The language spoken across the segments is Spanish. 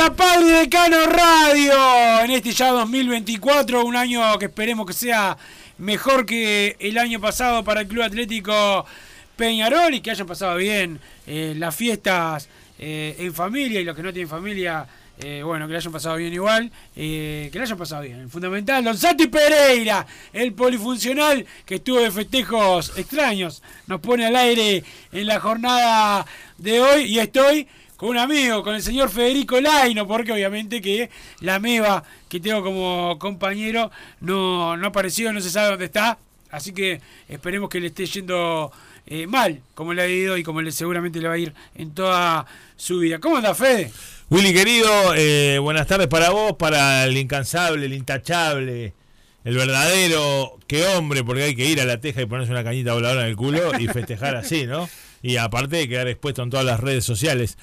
A Padre Decano Radio. En este ya 2024, un año que esperemos que sea mejor que el año pasado para el Club Atlético Peñarol y que hayan pasado bien eh, las fiestas eh, en familia y los que no tienen familia, eh, bueno, que le hayan pasado bien igual, que le hayan pasado bien. Fundamental, Don Santi Pereira, el polifuncional que estuvo de festejos extraños, nos pone al aire en la jornada de hoy y estoy con un amigo, con el señor Federico Laino, porque obviamente que la meba que tengo como compañero no, no apareció, no se sabe dónde está, así que esperemos que le esté yendo eh, mal, como le ha ido y como le, seguramente le va a ir en toda su vida. ¿Cómo anda, Fede? Willy querido, eh, buenas tardes para vos, para el incansable, el intachable, el verdadero, qué hombre, porque hay que ir a la teja y ponerse una cañita voladora en el culo y festejar así, ¿no? Y aparte de quedar expuesto en todas las redes sociales.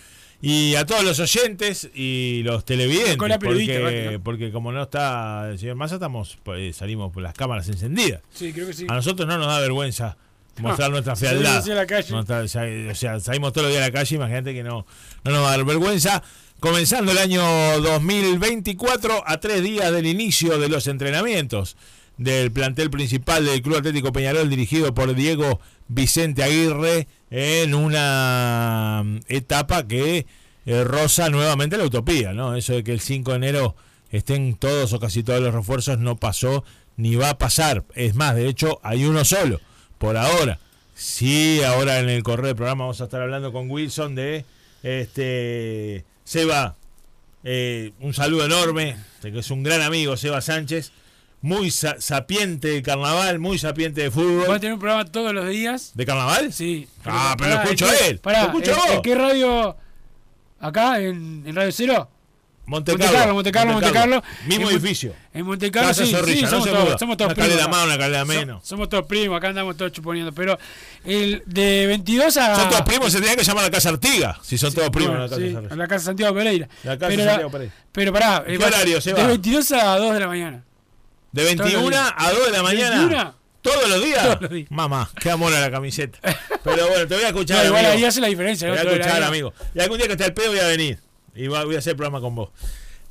Y a todos los oyentes y los televidentes, Con la porque, porque como no está el señor Massa, estamos, pues, salimos por las cámaras encendidas. Sí, creo que sí. A nosotros no nos da vergüenza mostrar nuestra salimos fealdad. la calle. Mostrar- o sea, o sea, salimos todos los días a la calle, imagínate que no, no nos va a dar vergüenza. Comenzando el año 2024 a tres días del inicio de los entrenamientos del plantel principal del Club Atlético Peñarol dirigido por Diego Vicente Aguirre en una mm, etapa que eh, roza nuevamente la utopía, ¿no? Eso de que el 5 de enero estén todos o casi todos los refuerzos no pasó ni va a pasar. Es más, de hecho, hay uno solo por ahora. Sí, ahora en el correo del programa vamos a estar hablando con Wilson de este Seba. eh, un saludo enorme, que es un gran amigo, Seba Sánchez. Muy sa- sapiente de carnaval, muy sapiente de Va a fútbol. tener un programa todos los días. ¿De carnaval? Sí. Ah, pero lo pará, escucho ¿en qué- él, Pará, lo escucho ¿en- vos. ¿En qué radio? ¿Acá? ¿En, en Radio Cero? Monte Monte Carlo, Monte Carlo, Monte Carlo. Mismo En edificio. En Monte Carlo, Casa sí, Zorrilla, sí, no somos, todos, somos todos Una primos. una So- menos. somos todos primos, acá andamos todos chuponiendo. Pero el de 22 a... Son todos primos, se tenían que llamar a la Casa Artiga. Si son todos primos Bueno, en la Casa sí, en la casa Santiago Pereira. La casa pero, Santiago Pereira. pero pará, ¿Qué eh, horario se va? De 22 a 2 de la mañana. De 21 días. a 2 de la mañana. 21. ¿Todos los días? Todos los días. Mamá, qué amor a la camiseta. Pero bueno, te voy a escuchar. No, igual amigo. ahí hace la diferencia. Te voy a el escuchar, amigo. Y algún día que esté al pedo voy a venir. Y voy a hacer el programa con vos.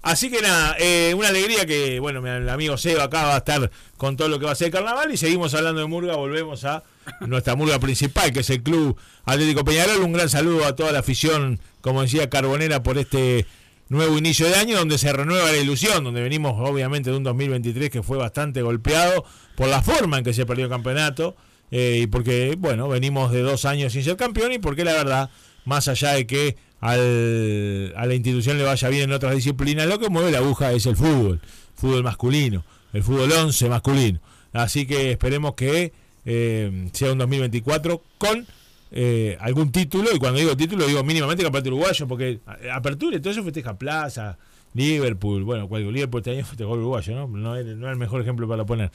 Así que nada, eh, una alegría que, bueno, mi- el amigo Seba acá va a estar con todo lo que va a ser el carnaval y seguimos hablando de Murga, volvemos a nuestra Murga principal, que es el Club Atlético Peñarol. Un gran saludo a toda la afición, como decía Carbonera, por este nuevo inicio de año, donde se renueva la ilusión, donde venimos obviamente de un 2023 que fue bastante golpeado por la forma en que se perdió el campeonato eh, y porque, bueno, venimos de dos años sin ser campeón y porque la verdad, más allá de que a la institución le vaya bien en otras disciplinas, lo que mueve la aguja es el fútbol, fútbol masculino, el fútbol 11 masculino. Así que esperemos que eh, sea un 2024 con eh, algún título, y cuando digo título digo mínimamente campeonato uruguayo, porque a- apertura y todo eso festeja plaza Liverpool, bueno, cuál, Liverpool este año fue gol uruguayo, ¿no? No es, no es el mejor ejemplo para poner.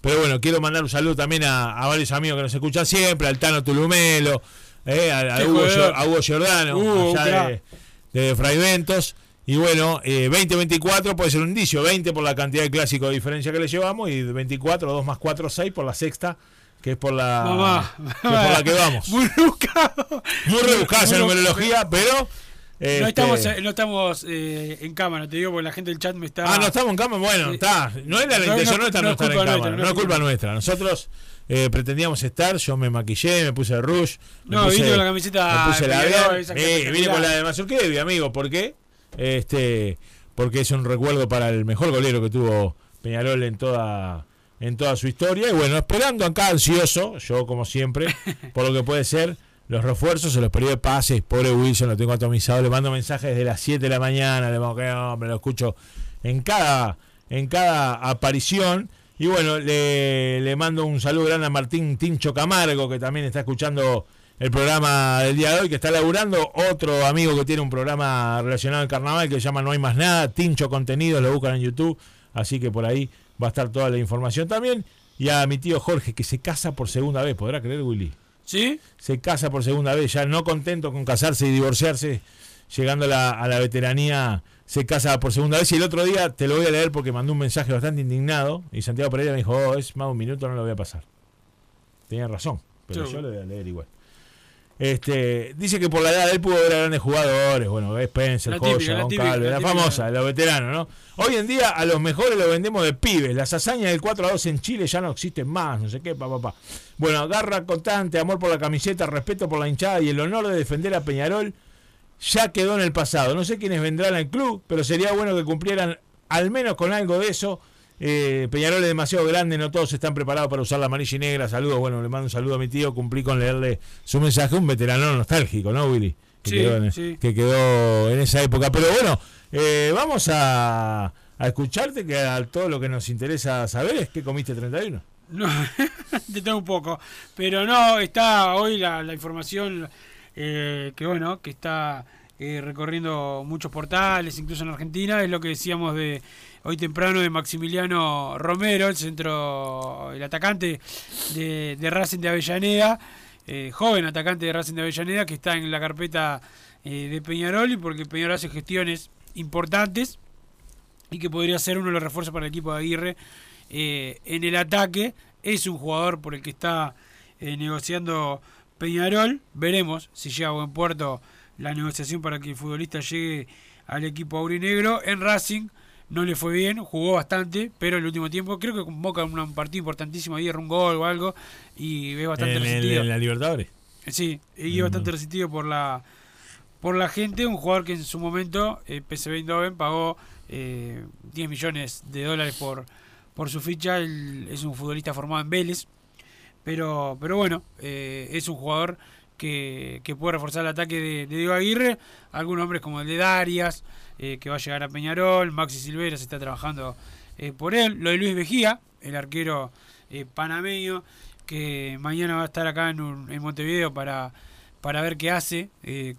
Pero bueno, quiero mandar un saludo también a, a varios amigos que nos escuchan siempre, al Tano Tulumelo, eh, a, a Hugo, a Hugo Giordano, Uh, allá de, de Fray Ventos. Y bueno, eh, 20-24 puede ser un indicio, 20 por la cantidad de clásicos de diferencia que le llevamos y 24, 2 más 4, 6 por la sexta, que es por la, Mamá. que es por la que vamos. Muy rebuscado. Muy rebuscada esa numerología, pero... No este, estamos, eh, no estamos eh, en cámara, te digo, porque la gente del chat me está. Ah, no estamos en cámara. Bueno, Sí. está. No era la No, intención no, nuestra no no, es estar en culpa cámara. nuestra, no es culpa nuestra. Nosotros eh, pretendíamos estar. Yo me maquillé, me puse rush. me No, puse, vine con la camiseta Me puse la verde. Eh, vine con la de Mazurkevi, amigo. ¿Por qué? Este, porque es un recuerdo para el mejor golero que tuvo Peñarol en toda en toda su historia. Y bueno, esperando acá ansioso, yo como siempre, por lo que puede ser los refuerzos en los periodos de pases. Pobre Wilson, lo tengo atomizado. Le mando mensajes desde las 7 de la mañana. Le digo, que hombre, lo escucho en cada, en cada aparición. Y bueno, le, le mando un saludo grande a Martín Tincho Camargo, que también está escuchando el programa del día de hoy, que está laburando. Otro amigo que tiene un programa relacionado al carnaval que se llama No hay más nada, Tincho Contenidos, lo buscan en YouTube. Así que por ahí va a estar toda la información también. Y a mi tío Jorge, que se casa por segunda vez, ¿podrá creer, Willy? ¿Sí? se casa por segunda vez, ya no contento con casarse y divorciarse, llegando a la, a la veteranía, se casa por segunda vez. Y el otro día te lo voy a leer porque mandó un mensaje bastante indignado y Santiago Pereira me dijo, oh, es más un minuto, no lo voy a pasar. Tenía razón, pero Sí. yo lo voy a leer igual. Este, dice que por la edad de él pudo ver a grandes jugadores, bueno, Spencer, Joya, Goncalves, la, la famosa, los veteranos, ¿no? Hoy en día a los mejores los vendemos de pibes, las hazañas del 4 a 2 en Chile ya no existen más, no sé qué, papá, papá. Bueno, garra constante, amor por la camiseta, respeto por la hinchada y el honor de defender a Peñarol ya quedó en el pasado. No sé quiénes vendrán al club, pero sería bueno que cumplieran al menos con algo de eso. Eh, Peñarol es demasiado grande, no todos están preparados para usar la amarilla y negra. Saludos, bueno, le mando un saludo a mi tío, cumplí con leerle su mensaje, un veterano nostálgico, ¿no, Willy? Que, Sí, quedó, en, sí. que quedó en esa época. Pero bueno, eh, vamos a, a escucharte, que a todo lo que nos interesa saber es qué comiste 31. No, te tengo un poco. Pero no, está hoy la, la información eh, que bueno, que está eh, recorriendo muchos portales, incluso en Argentina, es lo que decíamos de hoy temprano de Maximiliano Romero, el centro, el atacante de, de Racing de Avellaneda, eh, joven atacante de Racing de Avellaneda, que está en la carpeta eh, de Peñarol y porque Peñarol hace gestiones importantes y que podría ser uno de los refuerzos para el equipo de Aguirre en el ataque. Es un jugador por el que está negociando Peñarol. Veremos si llega a buen puerto la negociación para que el futbolista llegue al equipo aurinegro. En Racing no le fue bien, jugó bastante, pero el último tiempo creo que convoca un, partido importantísimo, ayer un gol o algo, y es bastante En, en- resentido. en la Libertadores. Sí, y es bastante resentido por la por la gente, un jugador que en su momento eh, PSV Eindhoven pagó eh, 10 millones de dólares por por su ficha, él es un futbolista formado en Vélez, pero pero bueno, eh, es un jugador que, puede reforzar el ataque de, Diego Aguirre, algunos hombres como el de Darias, eh, que va a llegar a Peñarol, Maxi Silveira se está trabajando eh, por él, lo de Luis Vejía, el arquero eh, panameño, que mañana va a estar acá en, en Montevideo para, para ver qué hace de,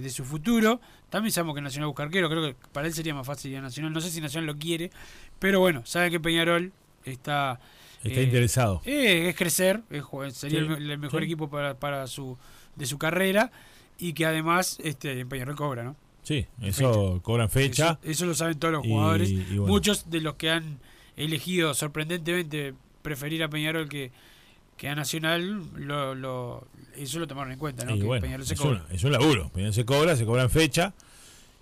de su futuro. También sabemos que Nacional busca arquero, creo que para él sería más fácil ir a Nacional. No sé si Nacional lo quiere, pero bueno, sabe que Peñarol está... Está eh, interesado. eh, es crecer, es sería Sí, el, me- el mejor sí. equipo para, para su de su carrera y que además este Peñarol cobra, ¿no? Sí, eso cobran fecha. Eso, eso lo saben todos los jugadores. y bueno. Muchos de los que han elegido sorprendentemente preferir a Peñarol que, que a Nacional, lo, lo- eso lo tomaron en cuenta, ¿no? Que bueno, Peñarol se es, cobra. un, es un laburo. Peñarol se cobra, se cobra en fecha.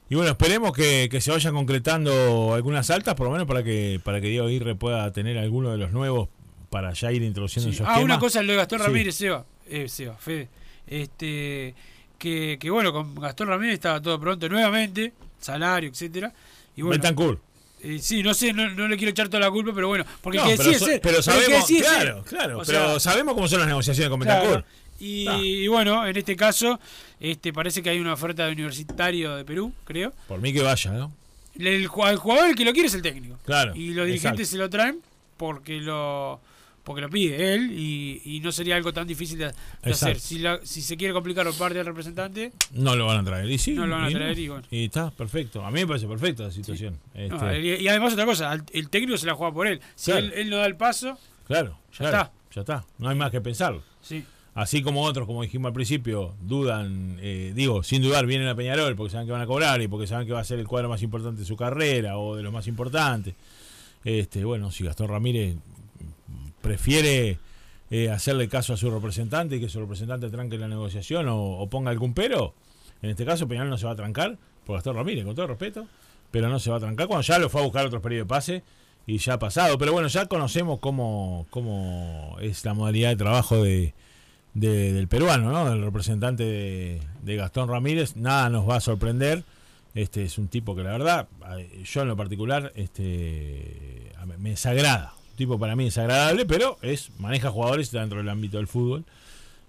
Y bueno, esperemos que, que se vayan concretando algunas altas, por lo menos para que para que Diego Aguirre pueda tener alguno de los nuevos para ya ir introduciendo Sí. su Ah, una cosa, lo de Gastón Sí. Ramírez, Seba, eh, Seba, Fede, este, que, que bueno, con Gastón Ramírez estaba todo pronto nuevamente, salario, etcétera y bueno, eh, sí, no sé, no, no le quiero echar toda la culpa, pero bueno, porque No, que pero, so- pero que sabemos, ser. claro, claro, O pero sea, sabemos cómo son las negociaciones con Claro. Y, Ah. y bueno, en este caso, este parece que hay una oferta de universitario de Perú, creo. Por mí que vaya, ¿no? El, ju- el jugador el que lo quiere es el técnico. Claro, Y los dirigentes exacto. se lo traen porque lo porque lo pide él y, y no sería algo tan difícil de, de hacer. Si, la- si se quiere complicar por parte del representante, No lo van a traer. Y sí, No lo van a traer y bueno. y está, perfecto. A mí me parece perfecta la situación. Este, y, y además otra cosa, el, el técnico se la juega por él. Si Claro. él, él no da el paso, claro, Ya claro, está. Ya está. No hay más que pensarlo. sí. Así como otros, como dijimos al principio, dudan, eh, digo, sin dudar, vienen a Peñarol porque saben que van a cobrar y porque saben que va a ser el cuadro más importante de su carrera o de los más importantes. Este, bueno, si Gastón Ramírez prefiere eh, hacerle caso a su representante y que su representante tranque la negociación o, ponga algún pero, en este caso Peñarol no se va a trancar por Gastón Ramírez, con todo respeto, pero no se va a trancar cuando ya lo fue a buscar otros periodos de pase y ya ha pasado. Pero bueno, ya conocemos cómo, cómo es la modalidad de trabajo de, de- del peruano, ¿no? Del representante de, Gastón Ramírez. Nada nos va a sorprender. Este es un tipo que la verdad, yo en lo particular, este me desagrada. Un tipo para mí desagradable, pero es maneja jugadores dentro del ámbito del fútbol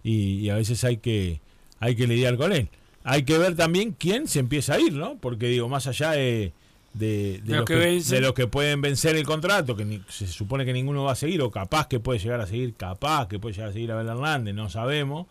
y, y a veces hay que hay que lidiar con él. Hay que ver también quién se empieza a ir, ¿no? Porque digo, más allá de, de, de los que que, vencen. de los que pueden vencer el contrato, que ni- se supone que ninguno va a seguir, o capaz que puede llegar a seguir, capaz que puede llegar a seguir Abel Hernández, no sabemos.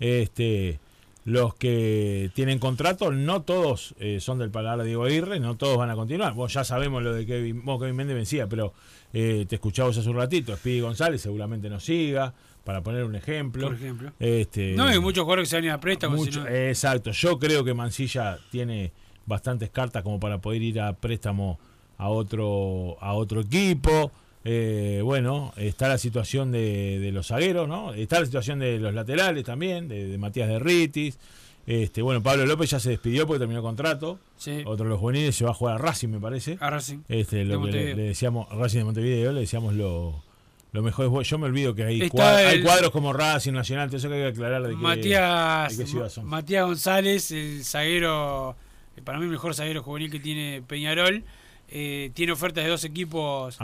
Este, los que tienen contrato, no todos eh, son del paladar de Diego Aguirre, no todos van a continuar. Vos ya sabemos lo de Kevin, bueno, Kevin Méndez vencía, pero eh, te escuchamos hace un ratito, Speedy González seguramente no siga, para poner un ejemplo. Por ejemplo. Este, No, hay muchos jugadores que se van a ir a préstamo. mucho- sino- exacto. Yo creo que Mancilla tiene bastantes cartas como para poder ir a préstamo a otro a otro equipo. Eh, bueno, está la situación de, de los zagueros, ¿no? Está la situación de los laterales también, de, de Matías de Ritis. Este, bueno, Pablo López ya se despidió porque terminó contrato. sí, Otro de los juveniles se va a jugar a Racing, me parece. a Racing. Este, de lo que le, le decíamos, Racing de Montevideo, le decíamos lo, lo mejor. es- Yo me olvido que hay, Está cua- hay el- cuadros como Racing Nacional, eso que hay que aclarar de Matías, de qué ciudad son. Matías González, el zaguero, para mí el mejor zaguero juvenil que tiene Peñarol, eh, tiene ofertas de dos equipos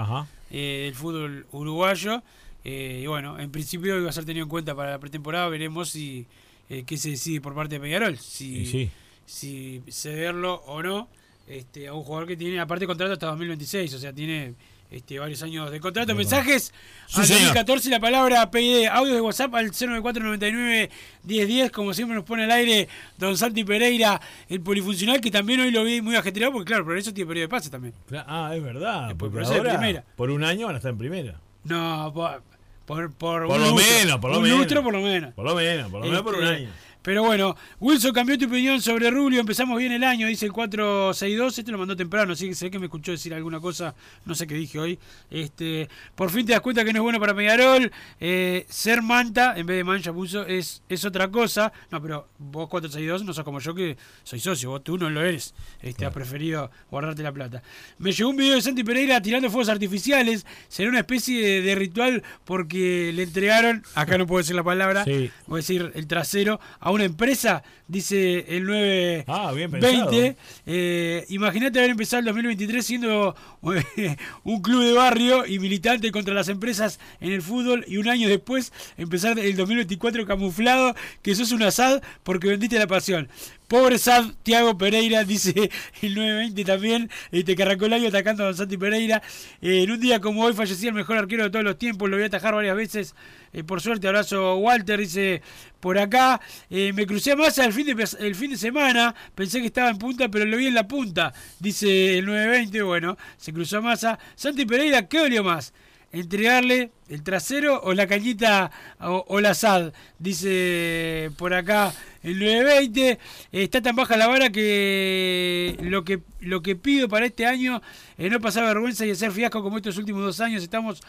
eh, del fútbol uruguayo. eh, y bueno, en principio iba a ser tenido en cuenta para la pretemporada. Veremos si eh, qué se decide por parte de Peñarol. Si, sí. si cederlo o no este, a un jugador que tiene, aparte, contrato hasta 2026. O sea, tiene este, varios años de contrato. Mensajes Sí, al señor. 2014, la palabra PID. Audio de WhatsApp al 09499-1010. Como siempre nos pone al aire Don Santi Pereira, el polifuncional, que también hoy lo vi muy ajetreado, porque claro, por eso tiene periodo de pase también. Ah, es verdad. Por primera. un año van a estar en primera. No, por, por, por, Por un lo lustro. menos, por lo un menos. lustro por lo menos. Por lo menos, por lo menos por un Este, año. Pero bueno, Wilson cambió tu opinión sobre Rubio. Empezamos bien el año, dice el 462. Este lo mandó temprano, así que sé que me escuchó decir alguna cosa. No sé qué dije hoy. Este, por fin te das cuenta que no es bueno para Peñarol. Eh, ser manta, en vez de mancha puso, es, es otra cosa. No, pero vos 462 no sos como yo que soy socio. Vos tú no lo eres. Este, Has preferido guardarte la plata. Me llegó un video de Santi Pereira tirando fuegos artificiales. Será una especie de, de ritual porque le entregaron, acá no puedo decir la palabra, Sí. voy a decir el trasero, a una empresa, dice el 920. Ah, bien pensado. Eh, Imagínate haber empezado el 2023 siendo un club de barrio y militante contra las empresas en el fútbol y un año después empezar el 2024 camuflado que sos un asad porque vendiste la pasión. Pobre Sad, Tiago Pereira, dice el 920 también, este, que el año atacando a Don Santi Pereira. Eh, en un día como hoy fallecía el mejor arquero de todos los tiempos, lo voy a atajar varias veces. Eh, por suerte, abrazo Walter, dice por acá. Eh, me crucé Massa el fin, de, el fin de semana, pensé que estaba en punta, pero lo vi en la punta, dice el 920. Bueno, se cruzó Massa. Santi Pereira, ¿qué olió más? Entregarle el trasero o la cañita o, la SAD, dice por acá el 920. Está tan baja la vara que lo que lo que pido para este año es no pasar vergüenza y hacer fiasco como estos últimos dos años. Estamos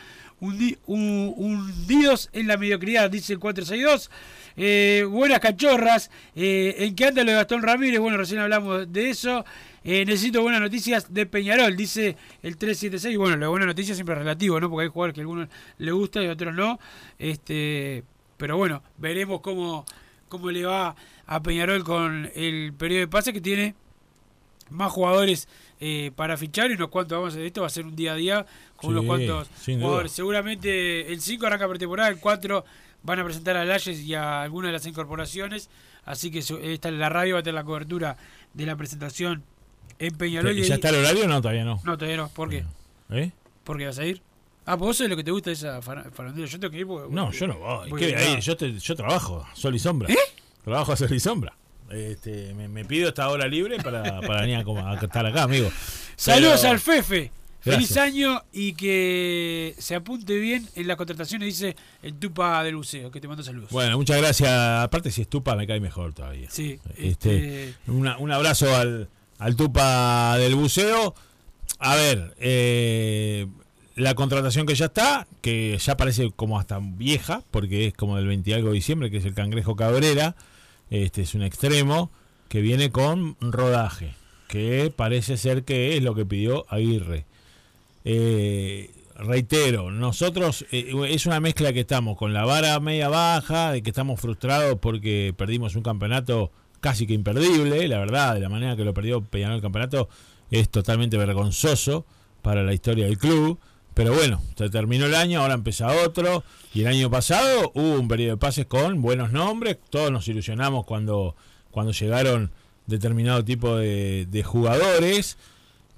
hundi- un- hundidos en la mediocridad, dice el 462. Eh, buenas cachorras. Eh, ¿En qué anda lo de Gastón Ramírez? Bueno, recién hablamos de eso. Eh, necesito buenas noticias de Peñarol, dice el 376. Bueno, la buena noticia siempre es relativo, ¿no? Porque hay jugadores que a algunos le gusta y a otros no. Este, pero bueno, veremos cómo, cómo le va a Peñarol con el periodo de pase que tiene más jugadores eh, para fichar y unos cuantos vamos a hacer esto va a ser un día a día con Sí, unos cuantos duda. jugadores seguramente el 5 arranca pretemporada el 4 van a presentar a Layes y a algunas de las incorporaciones así que esta la radio va a tener la cobertura de la presentación en Peñarol y ¿Ya está el horario o no? Todavía no. no todavía no ¿por qué? ¿Eh? ¿por qué vas a ir? Ah, pues vos sabés lo que te gusta esa fara- farandula. Yo tengo que ir porque. No, yo no voy. voy ¿Qué? a- Ahí, yo, te- yo trabajo, sol y sombra. ¿Eh? Trabajo a sol y sombra. Este, me, me pido esta hora libre para, para venir a, estar acá, amigo. Saludos Pero- al Fefe. Feliz año y que se apunte bien en las contrataciones, dice el Tupa del Buceo, que te mando saludos. Bueno, muchas gracias. Aparte, si estupa, me cae mejor todavía. Sí, Este, este, una- un abrazo al, al Tupa del buceo. A ver, eh, la contratación que ya está, que ya parece como hasta vieja, porque es como del 20 y algo de diciembre, que es el Cangrejo Cabrera. Este es un extremo que viene con rodaje, que parece ser que es lo que pidió Aguirre. Eh, reitero, nosotros eh, es una mezcla que estamos con la vara media baja, de que estamos frustrados porque perdimos un campeonato casi que imperdible, la verdad, de la manera que lo perdió Peñarol el campeonato es totalmente vergonzoso para la historia del club. Pero bueno, se terminó el año, ahora empieza otro. Y el año pasado hubo un periodo de pases con buenos nombres. Todos nos ilusionamos cuando, cuando llegaron determinado tipo de, de jugadores.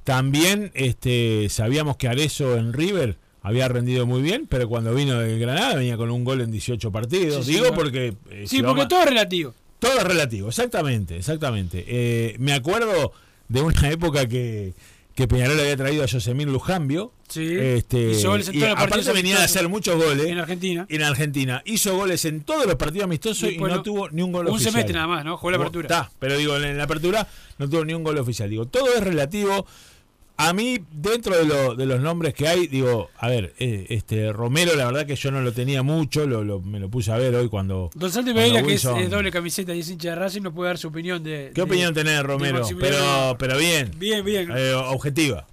También este, sabíamos que Arezo en River había rendido muy bien, pero cuando vino de Granada venía con un gol en 18 partidos. Sí, Digo porque... eh, sí, si porque a- todo es relativo. Todo es relativo, exactamente, exactamente. Eh, me acuerdo de una época que, que Peñarol había traído a Josemir Lujambio. Sí. Este, Hizo goles en y todos los aparte venía a amistosos hacer muchos goles En Argentina. en Argentina. Hizo goles en todos los partidos amistosos y, no tuvo ni un gol un oficial. semestre nada más, ¿no? Jugó la Jugó- apertura. Está, pero digo, en la apertura no tuvo ni un gol oficial. Digo, todo es relativo. A mí, dentro de, lo- de los nombres que hay, digo, a ver, eh, este Romero, la verdad que yo no lo tenía mucho, lo, lo- me lo puse a ver hoy cuando. Don Santi Pereira, que es, es doble camiseta y es hincha de Racing, nos puede dar su opinión de. ¿Qué de- opinión tenés, de Romero? Pero, pero bien, Bien, bien. eh, objetiva.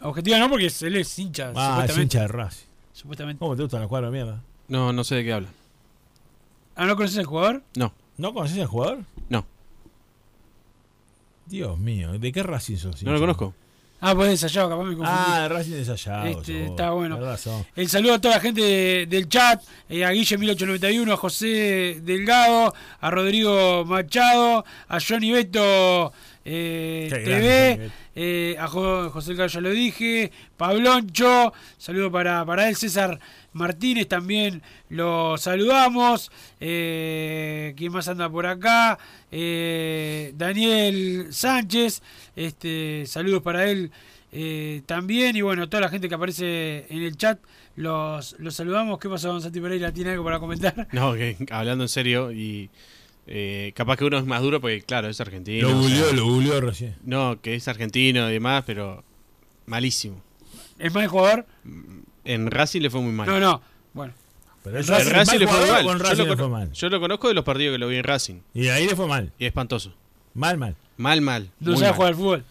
Objetiva no, porque él es hincha, Ah, es hincha de Racing. supuestamente. ¿Cómo te gustan los cuadros de mierda? No, no sé de qué habla. Ah, ¿no conoces al jugador? No, ¿No conoces al jugador? no, Dios mío, ¿de qué Racing sos? no lo conozco. Ah, pues ensayado, capaz me confundí. Ah, de Racing desayado. Este, está bueno. El saludo a toda la gente de- del chat, eh, a Guille 1891, a José Delgado, a Rodrigo Machado, a Johnny Beto eh, TV, eh, a Jo- José Delgado ya lo dije, Pabloncho, saludo para, para él, César Martínez también lo saludamos, eh, ¿quién más anda por acá? Eh, Daniel Sánchez, este, saludos para él eh, también, y bueno, toda la gente que aparece en el chat, los, los saludamos. ¿Qué pasó, don Santi Pereira? ¿Tiene algo para comentar? No, que hablando en serio y eh, capaz que uno es más duro porque claro, es argentino. Lo o sea, googleó, lo googleó recién. No, que es argentino y demás, pero malísimo. ¿Es mal jugador? En Racing le fue muy mal. No, no. Bueno, Pero En eso En es Racing le fue mal. Yo Racing lo, le cono- fue mal. yo lo conozco de los partidos que lo vi en Racing Y ahí le fue mal. y es espantoso. Mal, mal. Mal, mal. no sabe mal. jugar al fútbol.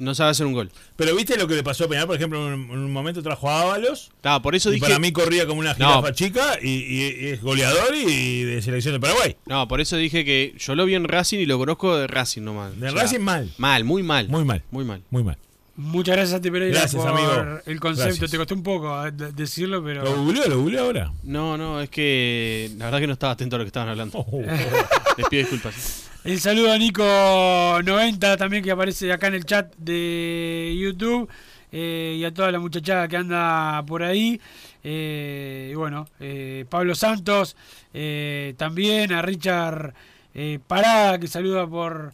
No sabe hacer un gol. Pero viste lo que le pasó a Peñarol, por ejemplo, en un, en un momento trajo a Ábalos. Por eso Y dije. para mí corría como una No. jirafa chica y, y- y es goleador y de selección de Paraguay. No, por eso dije que yo lo vi en Racing y lo conozco de Racing nomás. De O sea, Racing mal. Mal, muy mal. Muy mal. Muy mal. Muy mal. Muchas gracias, Santi Pereira, Gracias, por amigo. el concepto. Gracias. Te costó un poco eh, de- decirlo, pero. ¿Lo googleó? ¿Lo googleó ahora? No, no, es que la verdad que no estaba atento a lo que estaban hablando. Oh. Les pido disculpas. El saludo a Nico90 también que aparece acá en el chat de YouTube eh, y a toda la muchachada que anda por ahí. Eh, y bueno, eh, Pablo Santos eh, también, a Richard eh, Parada que saluda por,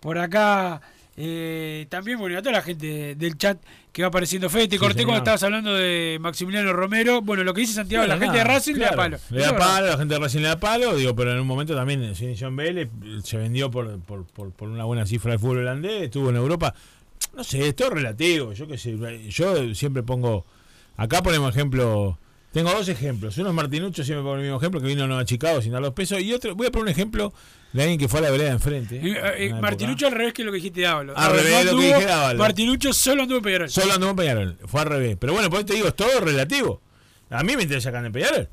por acá. Eh, también, bueno, y a toda la gente del chat que va apareciendo. Fede, te Sí, corté señor. cuando estabas hablando de Maximiliano Romero. Bueno, lo que dice Santiago, la gente de Racing le da palo. Le da es palo, la gente de Racing le da palo, digo, pero en un momento también en Vélez, se vendió por, por, por, por una buena cifra de fútbol holandés, estuvo en Europa. No sé, es todo relativo, yo qué sé, yo siempre pongo, acá ponemos ejemplo, tengo dos ejemplos, uno es Martinucho, siempre pongo el mismo ejemplo, que vino a Chicago sin dar los pesos, y otro, voy a poner un ejemplo de alguien que fue a la vereda de enfrente. Eh, eh, época. Martinucho al revés que lo que dijiste de Ábalos. Al Ábalos revés no de lo que anduvo, dije. Martinucho solo anduvo en Peñarol. Solo anduvo en Peñarol, fue al revés. Pero bueno, por eso te digo, es todo relativo. A mí me interesa acá en Peñarol.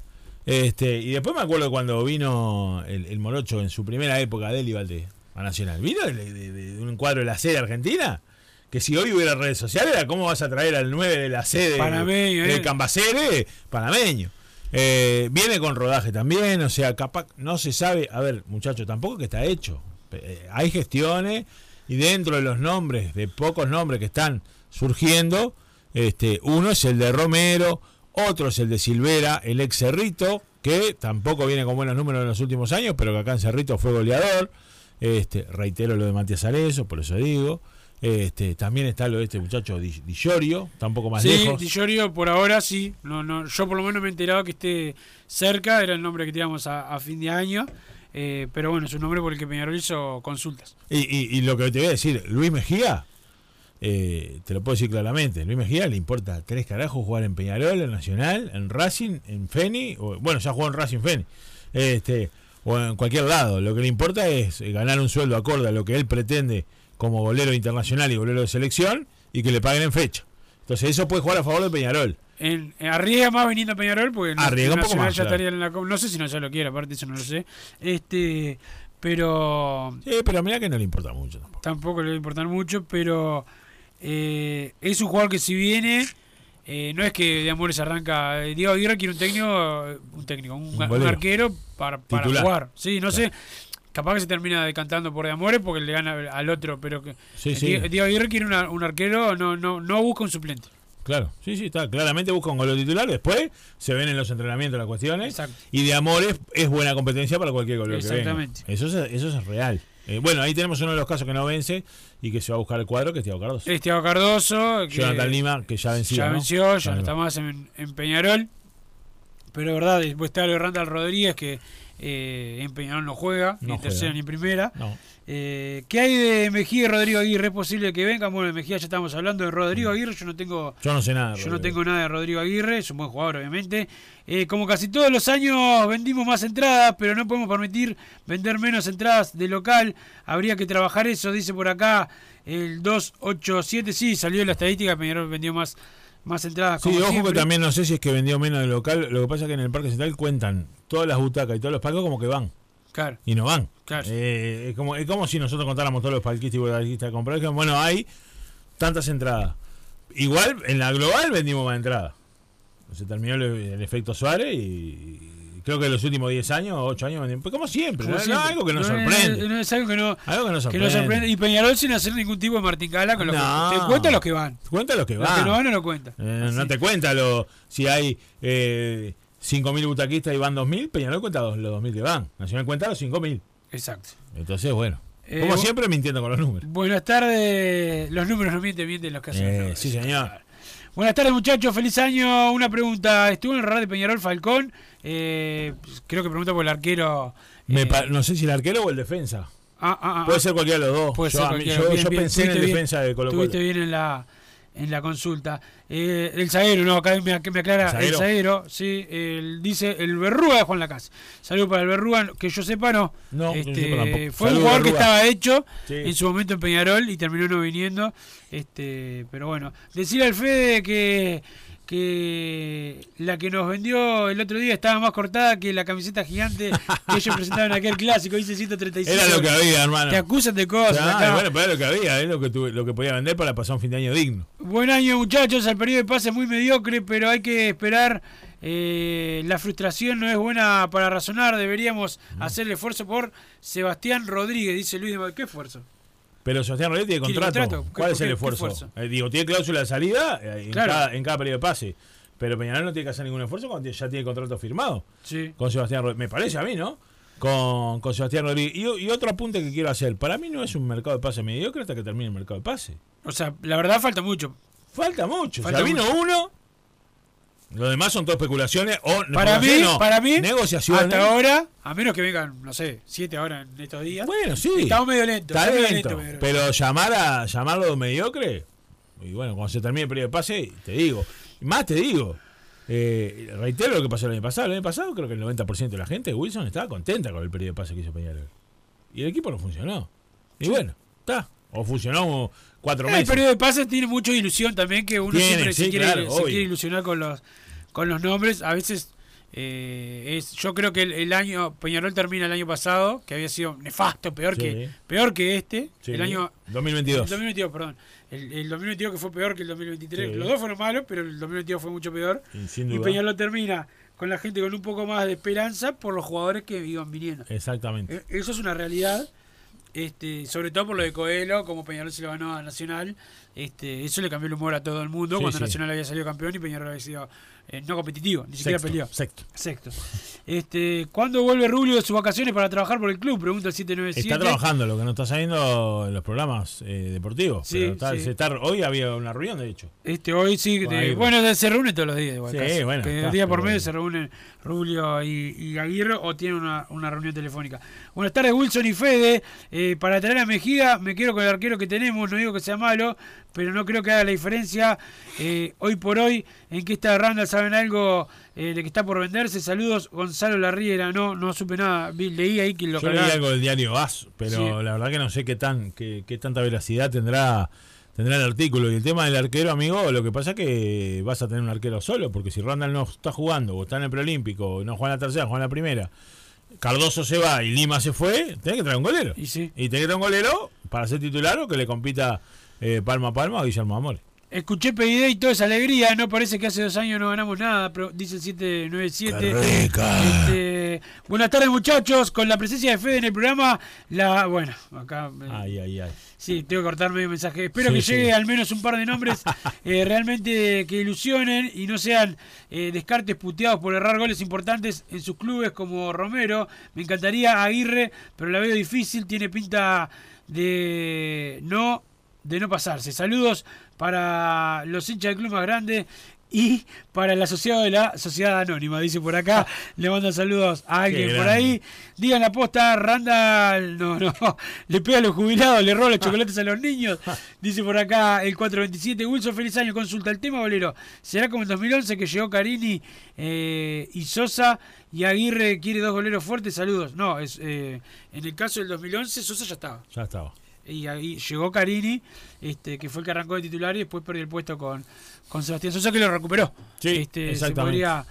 Este, y después me acuerdo cuando vino el, el Morocho en su primera época de Valdés a Nacional. Vino de, de- de un cuadro de la sede argentina. Que si hoy hubiera redes sociales, era cómo vas a traer al 9 de la sede Panameño, de eh. Cambacere, panameño. Eh, viene con rodaje también, o sea, capaz, no se sabe. A ver, muchachos, tampoco que está hecho. Eh, hay gestiones y dentro de los nombres, de pocos nombres que están surgiendo, Este, uno es el de Romero, otro es el de Silvera, el ex Cerrito, que tampoco viene con buenos números en los últimos años, pero que acá en Cerrito fue goleador. Este, reitero lo de Matías Arezo, por eso digo. Este, también está lo de este muchacho Di, Di Llorio, está un poco más Sí, lejos. Di Llorio por ahora sí. No, no, yo por lo menos me he enterado que esté cerca, era el nombre que teníamos a, a fin de año. eh, pero bueno, es un nombre por el que Peñarol hizo consultas. Y, y- y lo que te voy a decir, Luis Mejía, eh, te lo puedo decir claramente, Luis Mejía le importa tres carajos jugar en Peñarol, en Nacional, en Racing, en Feni, o, bueno, ya jugó en Racing Feni, este, o en cualquier lado. Lo que le importa es eh, ganar un sueldo acorde a lo que él pretende como golero internacional y golero de selección y que le paguen en fecha. Entonces eso puede jugar a favor de Peñarol. En, en- arriesga más viniendo a Peñarol porque Arriesga un poco más, ya claro. estaría en la no sé si no ya lo quiere aparte eso no lo sé este pero Sí, pero mira que no le importa mucho tampoco. tampoco le va a importar mucho pero eh, es un jugador que si viene eh, no es que de Amores arranca eh, Diego Aguirre quiere un técnico eh, un técnico un, Un un golero. arquero para, para jugar sí no sé capaz que se termina decantando por de Amores porque le gana al otro pero que Sí, sí. Diego, Aguirre quiere una- un arquero no no no busca un suplente Claro, sí, sí, está. Claramente busca un gol titular. Después se ven en los entrenamientos las cuestiones. Exacto. Y de amores es buena competencia para cualquier gol. Exactamente. Eso es, eso es real. Eh, bueno, ahí tenemos uno de los casos que no vence y que se va a buscar el cuadro, que es Thiago Cardoso. Esteban Cardoso que Jonathan Lima, que ya venció. ya ¿no? venció, ya no está más en, en Peñarol. Pero verdad, después está lo de Randall Rodríguez que eh, en Peñarol no juega, ni No en tercera ni en primera. No. Eh, ¿Qué hay de Mejía y Rodrigo Aguirre? ¿Es posible que vengan? Bueno, de Mejía ya estamos hablando de Rodrigo Aguirre, yo no tengo Yo no sé nada. yo no tengo nada de Rodrigo Aguirre, es un buen jugador, obviamente. Eh, como casi todos los años vendimos más entradas, pero no podemos permitir vender menos entradas de local. Habría que trabajar eso, dice por acá el 287. Sí, salió la estadística, Peñarol vendió más, más entradas. Sí, como ojo siempre. que también no sé si es que vendió menos de local. Lo que pasa es que en el Parque Central cuentan todas las butacas y todos los palcos como que van. Claro, Y no van. Claro. Eh, es, como, es como si nosotros contáramos todos los palquistas y butacalistas comprados. Bueno, hay tantas entradas. Igual, en la global vendimos más entradas. Se terminó el, el efecto Suárez y, creo que en los últimos 10 años, 8 años vendimos. Pues como siempre, como ¿no? siempre. algo que nos No, no, sorprende. es algo que no, algo que nos que sorprende. Y Peñarol sin hacer ningún tipo de martingala con lo No. que te cuenta los que van. Cuenta lo que Los va. que no van no lo cuentan. Eh, no te cuenta lo, si hay eh, 5.000 butaquistas y van 2.000, Peñarol cuenta los, los 2.000 que van. Nacional cuenta los 5.000. Exacto. Entonces, bueno. Eh, como siempre, mintiendo con los números. Buenas tardes. Los números no mienten, mienten los que hacen. Eh, sí, señor. Buenas tardes, muchachos. Feliz año. Una pregunta. Estuvo en el radar de Peñarol Falcón. Eh, creo que pregunta por el arquero. Me eh, no sé si el arquero o el defensa. ah, ah, ah, Puede ser cualquiera de los dos. puede yo ser Bien, bien, pensé en el bien. defensa de Colo Colo. Estuviste bien en la en la consulta. Eh, el zaguero, no, acá me, me aclara. ¿El zaguero? sí. el- dice el Berrúa de Juan Lacaz. Saludos para el Berrúa. Que yo sepa, no. No, Este, sepa tampoco. fue un jugador que estaba hecho Sí. en su momento en Peñarol y terminó no viniendo. Este, pero bueno, decirle al Fede que que la que nos vendió el otro día estaba más cortada que la camiseta gigante que ellos presentaron en aquel clásico, dice 135. Era lo que había, hermano. Te acusan de cosas. Ah, bueno, pero era lo que había, es lo que, tuve- lo que podía vender para pasar un fin de año digno. Buen año muchachos, el periodo de pase es muy mediocre, pero hay que esperar. eh, la frustración no es buena para razonar, deberíamos Mm. hacer el esfuerzo por Sebastián Rodríguez, dice Luis de. ¿Qué esfuerzo? Pero Sebastián Rodríguez tiene ¿Tiene contrato. contrato? ¿Cuál ¿Qué- es el esfuerzo? esfuerzo? Eh, digo, tiene cláusula de salida eh, en, Claro. cada, en cada periodo de pase. Pero Peñarol no tiene que hacer ningún esfuerzo cuando ya tiene contrato firmado Sí. con Sebastián Rodríguez. Me parece a mí, ¿no? Con, con Sebastián Rodríguez. Y, y otro apunte que quiero hacer. Para mí no es un mercado de pase mediocre hasta que termine el mercado de pase. O sea, la verdad falta mucho. Falta mucho. Falta ya vino mucho. uno. Los demás son todas especulaciones o Para mí, no, para mí, negociaciones. hasta ahora, a menos que vengan, no sé, siete ahora en estos días. Bueno, sí. Estamos medio lentos. Está medio lento, lento, pero- llamar a llamarlo mediocre, y bueno, cuando se termine el periodo de pase, te digo, más te digo, eh, reitero lo que pasó el año pasado. El año pasado creo que el 90% de la gente, Wilson, estaba contenta con el periodo de pase que hizo Peñarol. Y el equipo no funcionó. Y bueno, está. O funcionó cuatro El meses. periodo de pases tiene mucha ilusión también, que uno Tiene, siempre se, quiere, claro, se obvio. quiere ilusionar con los, con los nombres. A veces, eh, es yo creo que el, el año, Peñarol termina el año pasado, que había sido nefasto, peor, Sí. que, peor que este. Sí, el año 2022. El 2022, perdón. El, el 2022 que fue peor que el 2023. Sí. Los dos fueron malos, pero el 2022 fue mucho peor. Y Y. Peñarol termina con la gente con un poco más de esperanza por los jugadores que iban viniendo. Exactamente. Eh, Eso es una realidad. Este, sobre todo por lo de Coelho, como Peñarol se lo ganó a Nacional, este, eso le cambió el humor a todo el mundo Sí, cuando sí. Nacional había salido campeón y Peñarol había sido eh, no competitivo, ni siquiera peleó. sexto. Sexto. Este, ¿Cuándo vuelve Rubio de sus vacaciones para trabajar por el club? Pregunta el 797. Está trabajando, lo que no está saliendo en los programas eh, deportivos. Sí, pero está- sí. se está- hoy había una reunión, de hecho. Este, hoy sí, de- bueno, se reúne todos los días igual. Sí, bueno, que está, día por medio se reúnen Rubio y, y Aguirre o tienen una, una reunión telefónica. Buenas tardes, Wilson y Fede. Eh, para traer a Mejía, me quiero con el arquero que tenemos, no digo que sea malo, pero no creo que haga la diferencia. Eh, hoy por hoy, en que esta Randa saben algo eh, de que está por venderse. Saludos, Gonzalo Larriera. No, no supe nada, leí ahí que lo Yo leí algo del diario AS, pero Sí. la verdad que no sé qué tan qué, qué tanta veracidad tendrá tendrá el artículo. Y el tema del arquero, amigo, lo que pasa es que vas a tener un arquero solo, porque si Randall no está jugando, o está en el preolímpico, no juega en la tercera, juega en la primera, Cardoso se va y Lima se fue, tenés que traer un golero. Y sí. Y tenés que traer un golero para ser titular o que le compita eh, palma a palma a Guillermo Amore. Escuché PID y toda esa alegría, no parece que hace dos años no ganamos nada, pero dice el 797. Este, buenas tardes muchachos, con la presencia de Fede en el programa, la bueno, acá eh, Ay, ay, ay. Sí, tengo que cortar medio mensaje. Espero Sí, que sí. llegue al menos un par de nombres eh, realmente que ilusionen y no sean eh, descartes puteados por errar goles importantes en sus clubes como Romero. Me encantaría Aguirre, pero la veo difícil, tiene pinta de no de no pasarse. Saludos para los hinchas del club más grande y para el asociado de la sociedad anónima, dice por acá. Le mandan saludos a alguien por ahí. Digan la posta, Randall, no, no, le pega a los jubilados, le roba los chocolates a los niños. Dice por acá el 427. Wilson, feliz año, consulta el tema, bolero. ¿Será como en 2011 que llegó Carini eh, y Sosa y Aguirre quiere dos goleros fuertes? Saludos. No, es eh, en el caso del 2011 Sosa ya estaba Ya estaba. Y ahí llegó Carini, este, que fue el que arrancó de titular y después perdió el puesto con, con Sebastián Sosa, que lo recuperó. Sí, este, se podría,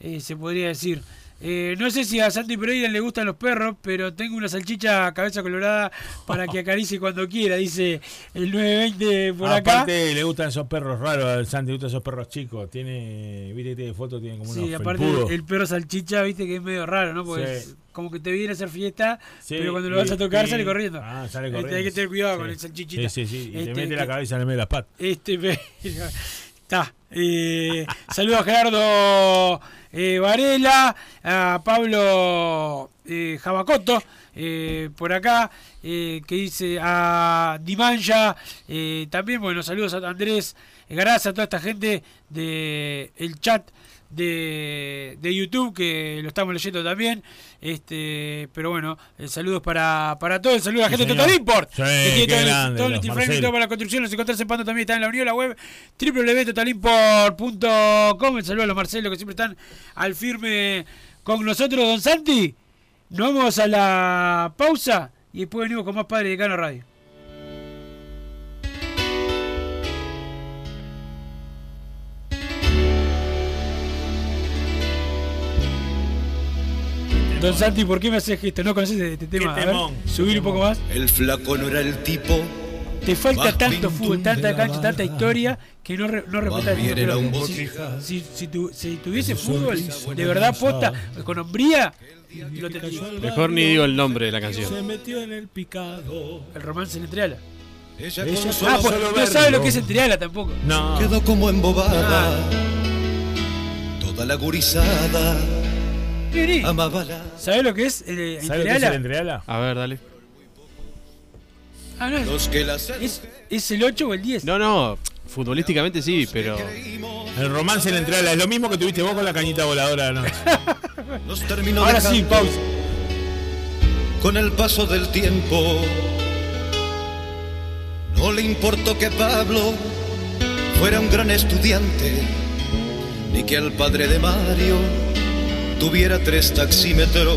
eh, se podría decir. Eh, no sé si a Santi Pereira le gustan los perros, pero tengo una salchicha cabeza colorada para que acaricie cuando quiera, dice el 920 por acá. aparte le gustan esos perros raros, al Santi le gustan esos perros chicos. Tiene, viste que tiene foto, tiene como Sí, unos aparte felpudos. el perro salchicha, viste que es medio raro, ¿no? Porque Sí. es como que te viene a hacer fiesta, Sí, pero cuando lo vas a tocar sale corriendo. Ah, sale Este, corriendo. hay que tener cuidado Sí. con el salchichita. Sí, sí, sí. Y Este, te mete que- la cabeza en el medio de las patas. Este, está. Eh, saludos a Gerardo eh, Varela, a Pablo eh, Jabacoto, eh, por acá, eh, que dice a Dimanja, también, bueno, saludos a Andrés Gracias a toda esta gente de el chat de, de YouTube que lo estamos leyendo también. Este, pero bueno, eh, saludos para, para todos. Saludos a la Sí, gente de. Total Import. Sí, que tiene todo el- todo Marcelo. todo para la construcción. Los encontrás en Pando también está en la unión, la web www.totalimport.com. El saludo a los Marcelo que siempre están al firme con nosotros, don Santi. Nos vamos a la pausa y después venimos con más Padre de Cano Radio. Don Santi, ¿por qué me haces esto? ¿No conoces este tema? A ver, subir un poco más. El flaco no era el tipo, Te falta tanto fútbol, tanta cancha, tanta historia que no, re- no respetas si, si, tu- si tuviese fútbol de verdad posta, con hombría, lo tendría. Mejor ni digo el nombre de la canción. metió en el picado. El romance en Triala. Ella Ella con solo- Ah, pues, solo no sabe lo que es en Triala tampoco. No. quedó como embobada. Toda la gurizada. ¿Sabés lo que es eh, en ¿Sabes lo que es el entreala? A ver, dale. Ah, no, es, Los que las es, es el 8 o el 10. No, no, futbolísticamente sí, pero El romance en el entreala es lo mismo que tuviste vos con la cañita voladora de la noche. Ahora sí, pausa. Con el paso del tiempo No le importó que Pablo Fuera un gran estudiante Ni que al padre de Mario Tuviera tres taxímetros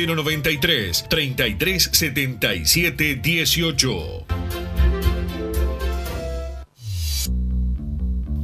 093 33 77 18.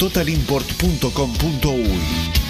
www.totalimport.com.uy.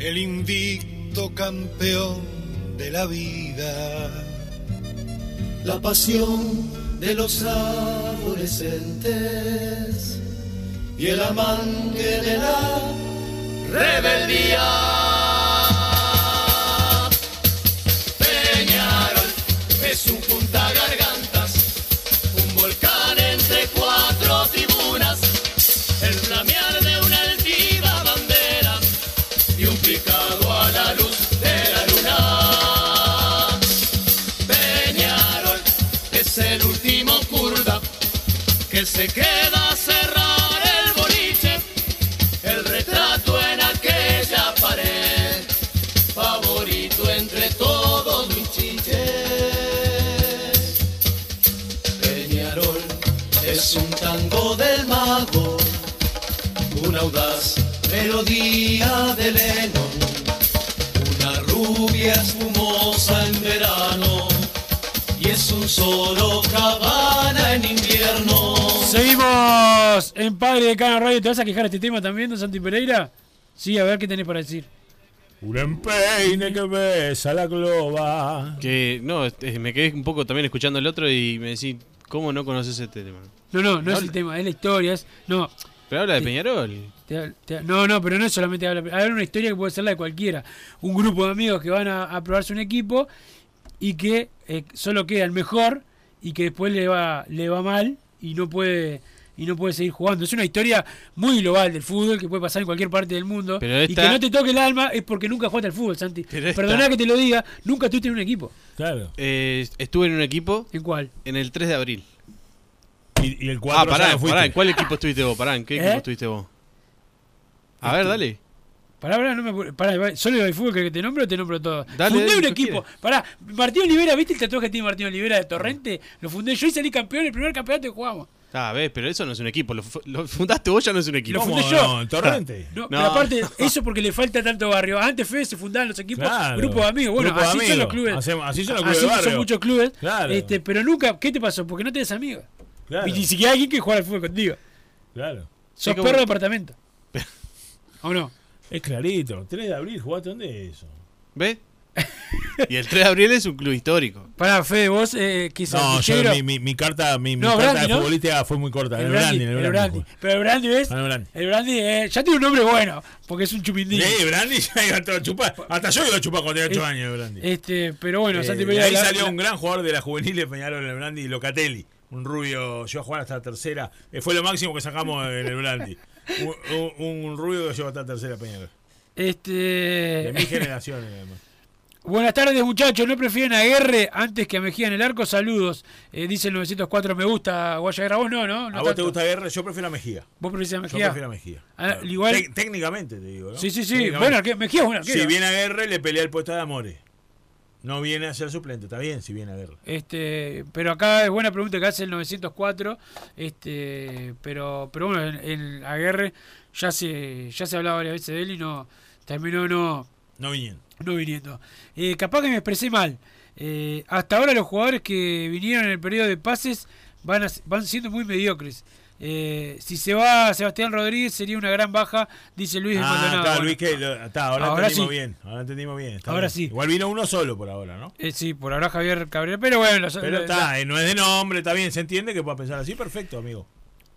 el invicto campeón de la vida, la pasión de los adolescentes y el amante de la rebeldía. Peñarol es un punta gargantas, se queda cerrar el boliche, el retrato en aquella pared, favorito entre todos mis chiches. Peñarol es un tango del mago, una audaz melodía de Lennon, una rubia espumosa en verano y es un solo cabana en invierno. Seguimos en Padre de Cano Radio. ¿Te vas a quejar de este tema también, don Santi Pereira? Sí, a ver qué tenés para decir. Un empeine que besa la globa. Que no, este, me quedé un poco también escuchando el otro y me decís, ¿cómo no conoces este tema? No, no, no es el tema, es la historia. Es, no, Pero habla de Peñarol. Te- te- no, no, pero no es solamente hablar. Hay una historia que puede ser la de cualquiera. Un grupo de amigos que van a, a probarse un equipo y que eh, solo queda el mejor y que después le va, le va mal y no puede y no puede seguir jugando. Es una historia muy global del fútbol que puede pasar en cualquier parte del mundo. Pero Y que no te toque el alma es porque nunca jugaste al fútbol, Santi. Esta- Perdona que te lo diga, nunca estuviste en un equipo. Claro. Eh, estuve en un equipo. ¿En cuál? En el 3 de abril. Y, y el Ah, 4 ya pará, no pará, ¿en cuál equipo estuviste vos? Pará, ¿en qué ¿Eh? equipo estuviste vos? A ver, dale. Pará, pará, no me. Pará, ¿solo el fútbol que te nombro o te nombro todo? Dale, fundé dale, un equipo. Pará, Martín Olivera, ¿viste el tatuaje que tiene Martín Olivera de Torrente? Lo fundé yo y salí campeón el primer campeonato que jugamos. Ah, ves, pero eso no es un equipo. Lo, fu- lo fundaste vos, ya no es un equipo. Lo fundé yo. Ah, No, Pero aparte, eso porque le falta tanto barrio. Antes Fede se fundaban los equipos, Claro. grupos de amigos. Bueno, Grupo así son los clubes. Hacemos- así son los clubes Así de barrio. son muchos clubes. Claro. Este, pero nunca, ¿qué te pasó? Porque no tenés amigos. Claro. Y ni siquiera alguien que juega al fútbol contigo. Claro. Sos como- perro de apartamento. ¿O no? Es clarito. 3 de abril, ¿jugaste dónde es eso? ¿Ves? Y el 3 de abril es un club histórico. Pará, Fede, vos, eh, ¿qué sos? No, yo, mi, mi, mi carta, mi, carta de ¿no? futbolista fue muy corta. El, El, Brandy, Brandy, el Brandy. Pero el Brandy, ¿ves? Ah, el. El Brandy eh, ya tiene un nombre bueno, porque es un chupindín. Sí, Brandy ya iba todo a chupar. Hasta yo iba a chupar cuando tenía 8 años, el Brandy. Este, pero bueno, Eh, Santi de Pereira. ahí la- salió un gran jugador de la juvenil de Peñarol el Brandy, Locatelli. Un rubio, llegó a jugar hasta la tercera. Eh, fue lo máximo que sacamos en el Brandy. Un, un- un rubio que llegó hasta la tercera Peñarol. Este. De mi generación, además. Buenas tardes, muchachos. ¿No prefieren a Guerre antes que a Mejía en el arco? Saludos. Eh, dice el 904, me gusta Guaya Guerra. Vos no, ¿no? no ¿A vos te gusta Guerra? Yo prefiero a Mejía. ¿Vos preferís a Yo Mejía? prefiero a Mejía. Ah, Claro. igual- técnicamente te digo, ¿no? Sí, sí, sí. Bueno, Mejía es buen arquero. Si viene a Guerra, le pelea el puesto de Amores. No viene a ser suplente, está bien si viene a Guerra. Este, pero acá es buena pregunta que hace el 904. Este, pero, pero bueno, en, en Aguerre ya se, ya se hablaba varias veces de él y no terminó no, No viniendo. no viniendo. Eh, capaz que me expresé mal. Eh, hasta ahora los jugadores que vinieron en el periodo de pases van, a- van siendo muy mediocres. Eh, si se va Sebastián Rodríguez sería una gran baja, dice Luis de Ah, Maldonado. está, Bueno, Luis, que lo- está, ahora, Ahora entendimos sí. bien. Ahora entendimos bien. Ahora bien. sí. Igual vino uno solo por ahora, ¿no? eh, sí, por ahora Javier Cabrera, pero bueno, los- Pero está, eh, no es de nombre, está bien, se entiende que pueda pensar así, perfecto, amigo.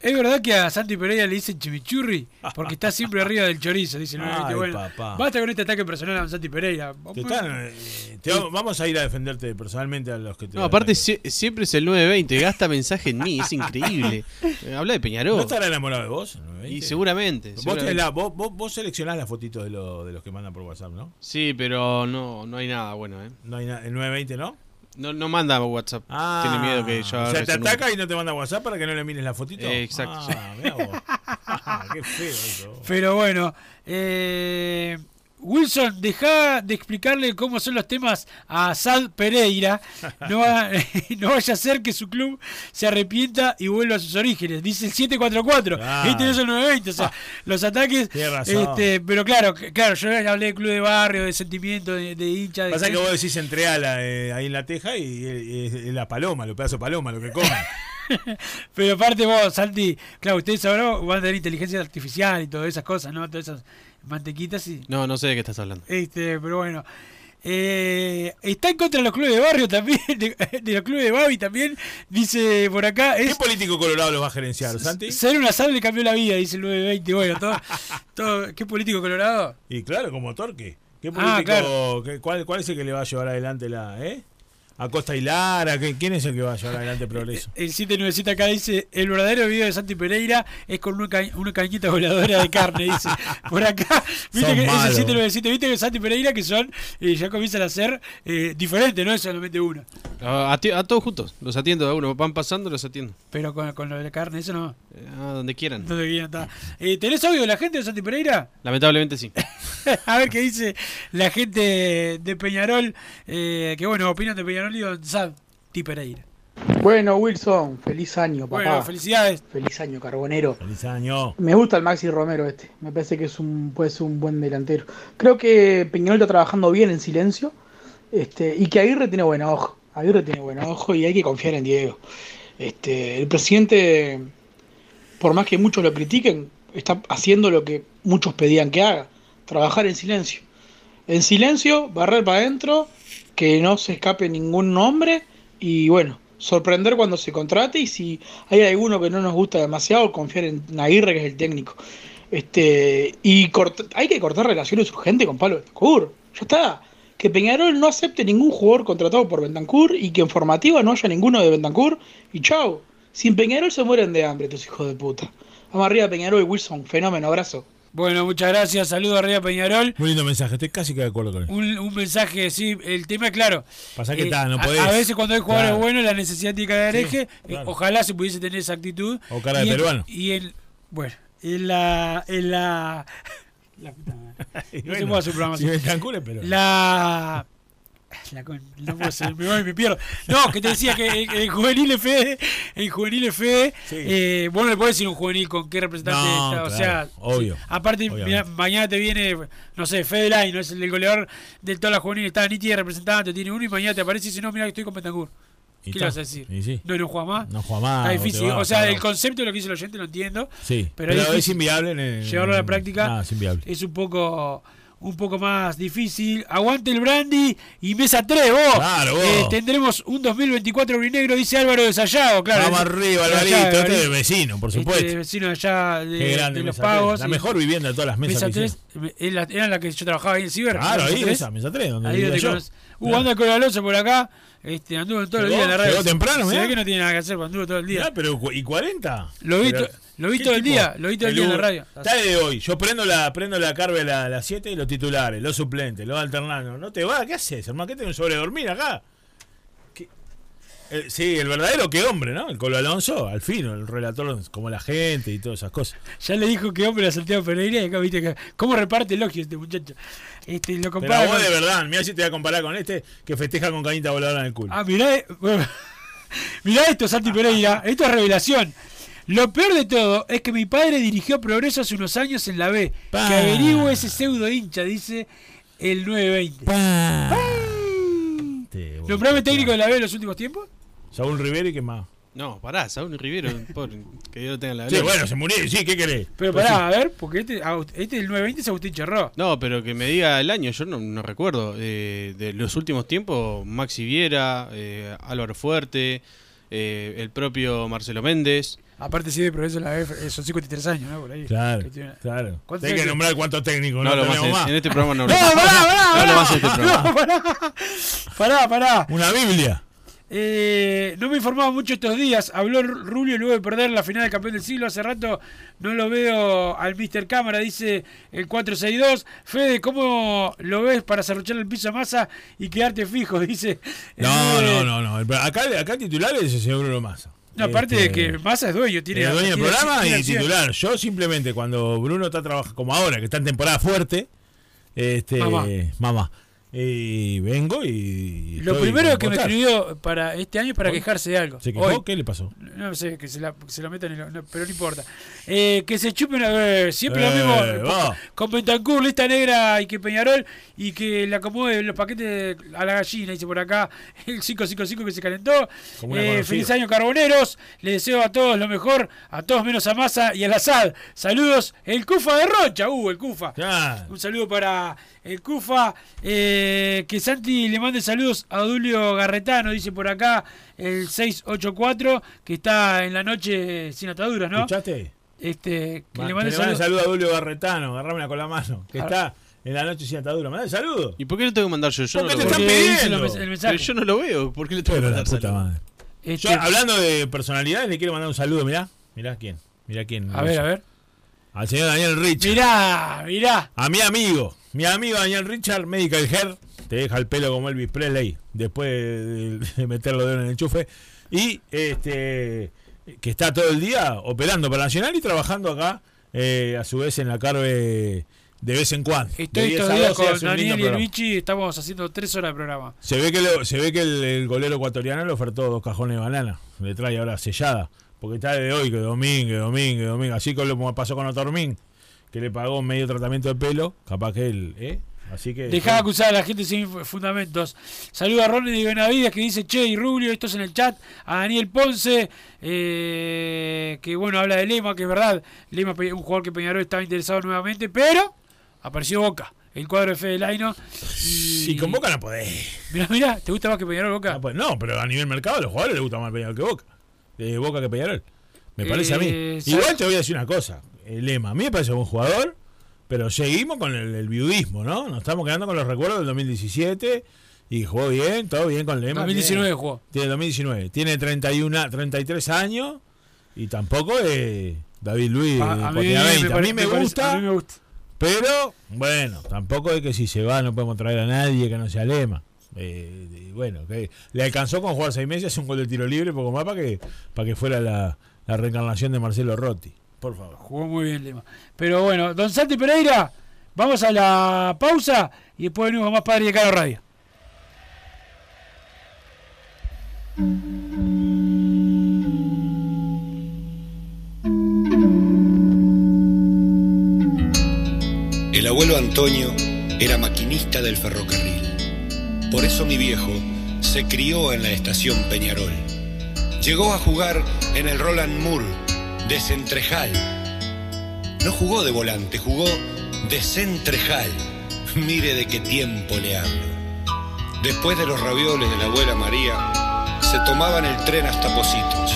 Es verdad que a Santi Pereira le dicen chimichurri porque está siempre arriba del chorizo, dice el Ay, 920. Bueno, papá. basta con este ataque personal a Santi Pereira. Te están, eh, te vamos- vamos a ir a defenderte personalmente a los que te No, aparte sie- siempre es el 920, gasta mensaje en mí, es increíble. Eh, Habla de Peñarol. ¿No estará enamorado de vos? el 920? Y seguramente. Vos, seguramente. tenés la- vos, vos, vos seleccionás las fotitos de, lo- de los que mandan por WhatsApp, ¿no? Sí, pero no, no hay nada bueno, ¿eh? No hay nada, el 920, ¿no? No, no manda WhatsApp. Ah, Tiene miedo que yo O sea, te ataca y no te manda WhatsApp para que no le mires la fotito. Eh, exacto, Ah, mirá vos. Ah, qué feo eso. Pero bueno, eh, Wilson, deja de explicarle cómo son los temas a Sad Pereira. No, va- no vaya a ser que su club se arrepienta y vuelva a sus orígenes. Dice el 744. Claro. Este no es el 920. O sea, los ataques. Este, pero claro, claro, yo hablé de club de barrio, de sentimiento, de, de hincha. De Pasa que vos decís entre ala eh, ahí en la teja y, es la paloma, los pedazos de paloma, lo que comen. Pero aparte vos, Santi, claro, ustedes ahora van a tener inteligencia artificial y todas esas cosas, ¿no? Todas esas mantequitas y... No, no sé de qué estás hablando. Este, pero bueno. Eh, está en contra de los clubes de barrio también, de, de los clubes de Babi también, dice por acá. ¿Qué político colorado los va a gerenciar, Santi? ser un asado le cambió la vida, dice el 920. Bueno, todo, todo, ¿qué político colorado? Y claro, como Torque. ¿Qué Ah, político, claro. qué- cuál, ¿Cuál es el que le va a llevar adelante la... Eh? Acosta y Lara, ¿qué- ¿quién es el que va a llevar adelante el progreso? El 797 acá dice, el verdadero video de Santi Pereira es con una, ca- una cañita voladora de carne, dice. Por acá, viste Son que es el malos. 797, viste que Santi Pereira que son, eh, ya comienzan a ser eh, diferentes, no es solamente una. A, todos juntos, los atiendo a uno. Van pasando, los atiendo. Pero con, con lo de la carne, eso no. Eh, A donde quieran. Estar. Eh, ¿Tenés audio de la gente de Santi Pereira? Lamentablemente sí. a ver qué dice la gente de Peñarol, eh, que bueno, opinan de Peñarol Pereira. Bueno, Wilson, feliz año, papá. Bueno, felicidades. Feliz año, Carbonero. Feliz año. Me gusta el Maxi Romero este. Me parece que es un, puede ser un buen delantero. Creo que Peñarol está trabajando bien en silencio. Este, y que Aguirre tiene buen ojo. Aguirre tiene buen ojo y hay que confiar en Diego. Este, el presidente, por más que muchos lo critiquen, está haciendo lo que muchos pedían que haga. Trabajar en silencio. En silencio, barrer para adentro, que no se escape ningún nombre y bueno, sorprender cuando se contrate y si hay alguno que no nos gusta demasiado, confiar en Aguirre, que es el técnico. Este, y hay que cortar relaciones urgentes con Pablo Bentancur. Ya está. Que Peñarol no acepte ningún jugador contratado por Bentancur y que en formativa no haya ninguno de Bentancur y chau. Sin Peñarol se mueren de hambre estos hijos de puta. Vamos arriba Peñarol y Wilson, fenómeno, abrazo. Bueno, muchas gracias, saludos arriba Peñarol. Muy lindo mensaje, estoy casi que de acuerdo con él. Un, un mensaje, sí, el tema es claro. Pasa que Eh, está, no a- podés. A, veces cuando hay jugadores Claro. buenos, la necesidad tiene que dar eje. Eh, ojalá se pudiese tener esa actitud. O cara de Y peruano. Y en, bueno, en la... En la, la puta madre. Y No se puede hacer un programa si así. Bentancur es peruano. La... la no me me pierdo. Que te decía que en, en Juvenil F, en Juvenil F, eh, vos no le podés decir un juvenil con qué representante No, está, o sea, obvio, sí. aparte mirá, mañana te viene, no sé, Fede Lai, no es el goleador de toda la juvenil, está Niti de representante, tiene uno y mañana te aparece y dice, no, mira que estoy con Bentancur. Y ¿Qué está. le vas a decir? Sí. No, no juega más. No juega más, Está difícil. o sea, claro. el concepto de lo que dice el oyente lo entiendo. Sí, pero, pero es, inviable en el- Llevarlo a la práctica No, es inviable. es un poco un poco más difícil. Aguante el brandy y mesa 3, vos. Claro, vos. Eh, tendremos un 2024 urinegro, dice Álvaro de Sayago, claro. Vamos arriba, de Alvarito, este es vecino, por Este supuesto. es vecino de allá de, Qué grande de los Mesa pagos. La Y- mejor vivienda de todas las mesas Mesa que 3, es la- era la que yo trabajaba ahí en Ciber. Claro, Mesa ahí, 3. esa, Mesa 3, donde Ahí donde yo. conoces. Uh, Claro. anda con Alonso por acá. Este, anduvo todo el día en la radio. ¿Llegó temprano, Se ve que no tiene nada que hacer, anduvo todo el día. Mirá, pero ¿y 40? Lo vi, Pero- lo vi ¿qué todo el día, lo vi todo el día en la radio. Está de hoy. Yo prendo la prendo la carve a la- a las 7 y los titulares, los suplentes, los alternados. ¿No te va? ¿Qué haces, hermano? ¿Qué tenés sobre dormir acá? Eh, sí, el verdadero que hombre, ¿no? El Colo Alonso, al fin, el relator como la gente y todas esas cosas. Ya le dijo que hombre a Santiago Pereira y acá viste que cómo reparte elogios este muchacho. Este, lo Pero compara vos con- de verdad, mira si te voy a comparar con este que festeja con cañita voladora en el culo. Ah, mirá, eh, bueno, mirá esto, Santi Pereira, esto es revelación. Lo peor de todo es que mi padre dirigió Progreso hace unos años en la B. Pa. Que averigüe ese pseudo hincha, dice el 920. ¿Nombrame técnico de la B en los últimos tiempos? Saúl Rivera y qué más. No, pará, Saúl Rivero, pobre, que Dios lo tenga en la Sí, gloria. bueno, se murió, sí, ¿qué querés? Pero Pues pará, sí. a ver, porque este, este del 920 es Agustín Cherró. No, pero que me diga el año, yo no, no recuerdo. Eh, de los últimos tiempos, Maxi Viera, eh, Álvaro Fuerte, eh, el propio Marcelo Méndez. Aparte sí de Progreso en la B, eh, son 53 años, ¿no? Por ahí. Claro, claro. ¿Cuántos Hay que nombrar cuántos técnicos No no, hablo más más. en este programa no No, pará, pará, No pará. más en este programa. No, pará. Pará, pará. Una Biblia. Eh, no me informaba mucho estos días. Habló Rubio luego de perder la final del campeón del siglo. Hace rato no lo veo al Mr. Cámara, dice el 462. Fede, ¿cómo lo ves para cerruchar el piso a masa y quedarte fijo? Dice. el No, no, no, no. Acá, acá titular es el señor Bruno Massa. No, aparte Este, de que Massa es dueño, tiene. el dueño del programa tiene y titular. Yo simplemente cuando Bruno está trabajando, como ahora, que está en temporada fuerte, este, Mamá. mamá, y vengo y. Lo primero que me escribió para este año es para ¿Hoy? quejarse de algo. ¿Se quejó? Hoy. ¿Qué le pasó? No sé, que se, la, que se lo metan, en lo- no, pero no importa. Eh, que se chupen a ver, siempre Eh, lo mismo. va. Con Bentancur, lista negra y que Peñarol y que le acomode los paquetes a la gallina, dice por acá el 555 que se calentó. Eh, feliz año, Carboneros. Le deseo a todos lo mejor, a todos menos a Massa y al Azad. Saludos, el Cufa de Rocha, uh, el Cufa. Un saludo para el Cufa. eh, que Santi le mande saludos a Dulio Garretano, dice por acá el 684, que está en la noche sin ataduras, ¿no? ¿Escuchaste? Este, que Ma- le que mande saludos. saludo a Julio Barretano, agarrámela con la mano, que Ah. está en la noche sin atadura. Manda saludo. ¿Y por qué le tengo que mandar yo? Yo Porque no te lo están veo. Porque dice pidiendo. el mensaje. Pero yo no lo veo. ¿Por qué le tengo Pero que la mandar puta saludos? madre. Este, Yo, hablando de personalidades, le quiero mandar un saludo, mirá. Mirá quién. Mirá quién. a ver, a ver. Al señor Daniel Richard. Mirá, mirá. A mi amigo. Mi amigo Daniel Richard, Medical Hair. Te deja el pelo como Elvis Presley después de, de meterlo de en el enchufe. Y este que está todo el día operando para Nacional y trabajando acá, eh, a su vez en la Carve de vez en cuando. Estoy 10 estos días 12 con Daniel y. Vichy, estamos haciendo tres horas de programa. Se ve que, lo- se ve que el, el golero ecuatoriano le ofertó dos cajones de banana. Le trae ahora sellada. Porque está de hoy, que domingo, que domingo, que domingo. Así como pasó con Otormín, que le pagó medio tratamiento de pelo. Capaz que él, ¿eh? Así que. Dejá de acusar a la gente sin fu- fundamentos. Saluda a Ronnie de Benavides que dice, che, y Rubio, esto es en el chat. A Daniel Ponce, eh, que bueno, habla de Lema, que es verdad. Lema, un jugador que Peñarol estaba interesado nuevamente, pero apareció Boca, el cuadro de Fede Laino. Si con Boca no podés. Mirá, mirá, ¿te gusta más que Peñarol Boca? No, pues, no, pero a nivel mercado a los jugadores les gusta más Peñarol que Boca. De Boca que Peñarol. Me parece a mí. Eh, Igual te voy a decir una cosa. El lema, a mí me parece buen jugador, pero seguimos con el, el viudismo, ¿no? Nos estamos quedando con los recuerdos del 2017 y jugó bien, todo bien con Lema. 2019 tiene- jugó. Tiene 2019. Tiene 31, 33 años y tampoco es David Luis A- a mí Potina 20. A pare- mí me, parece- a mí me gusta. Pero, bueno, tampoco es que si se va no podemos traer a nadie que no sea Lema. Eh, bueno, que le alcanzó con jugar seis meses, un gol de tiro libre, poco más para que, para que fuera la, la reencarnación de Marcelo Rotti. Por favor. Jugó muy bien Lema. Pero bueno, don Santi Pereira, vamos a la pausa y después venimos con más Padre de Caro Radio. El abuelo Antonio era maquinista del ferrocarril. Por eso mi viejo se crió en la estación Peñarol. Llegó a jugar en el Roland Moore de Centrejal. No jugó de volante, jugó de Centrejal. Mire de qué tiempo le hablo. Después de los ravioles de la abuela María, se tomaban el tren hasta Positos.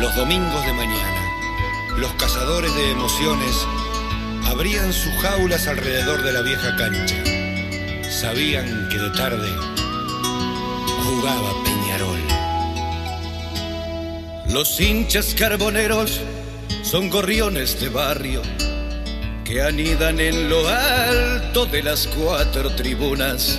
Los domingos de mañana, los cazadores de emociones abrían sus jaulas alrededor de la vieja cancha. Sabían que de tarde jugaba. Los hinchas carboneros son gorriones de barrio que anidan en lo alto de las cuatro tribunas.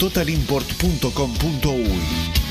www.totalimport.com.uy.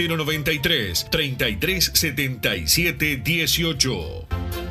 093 33 77 18.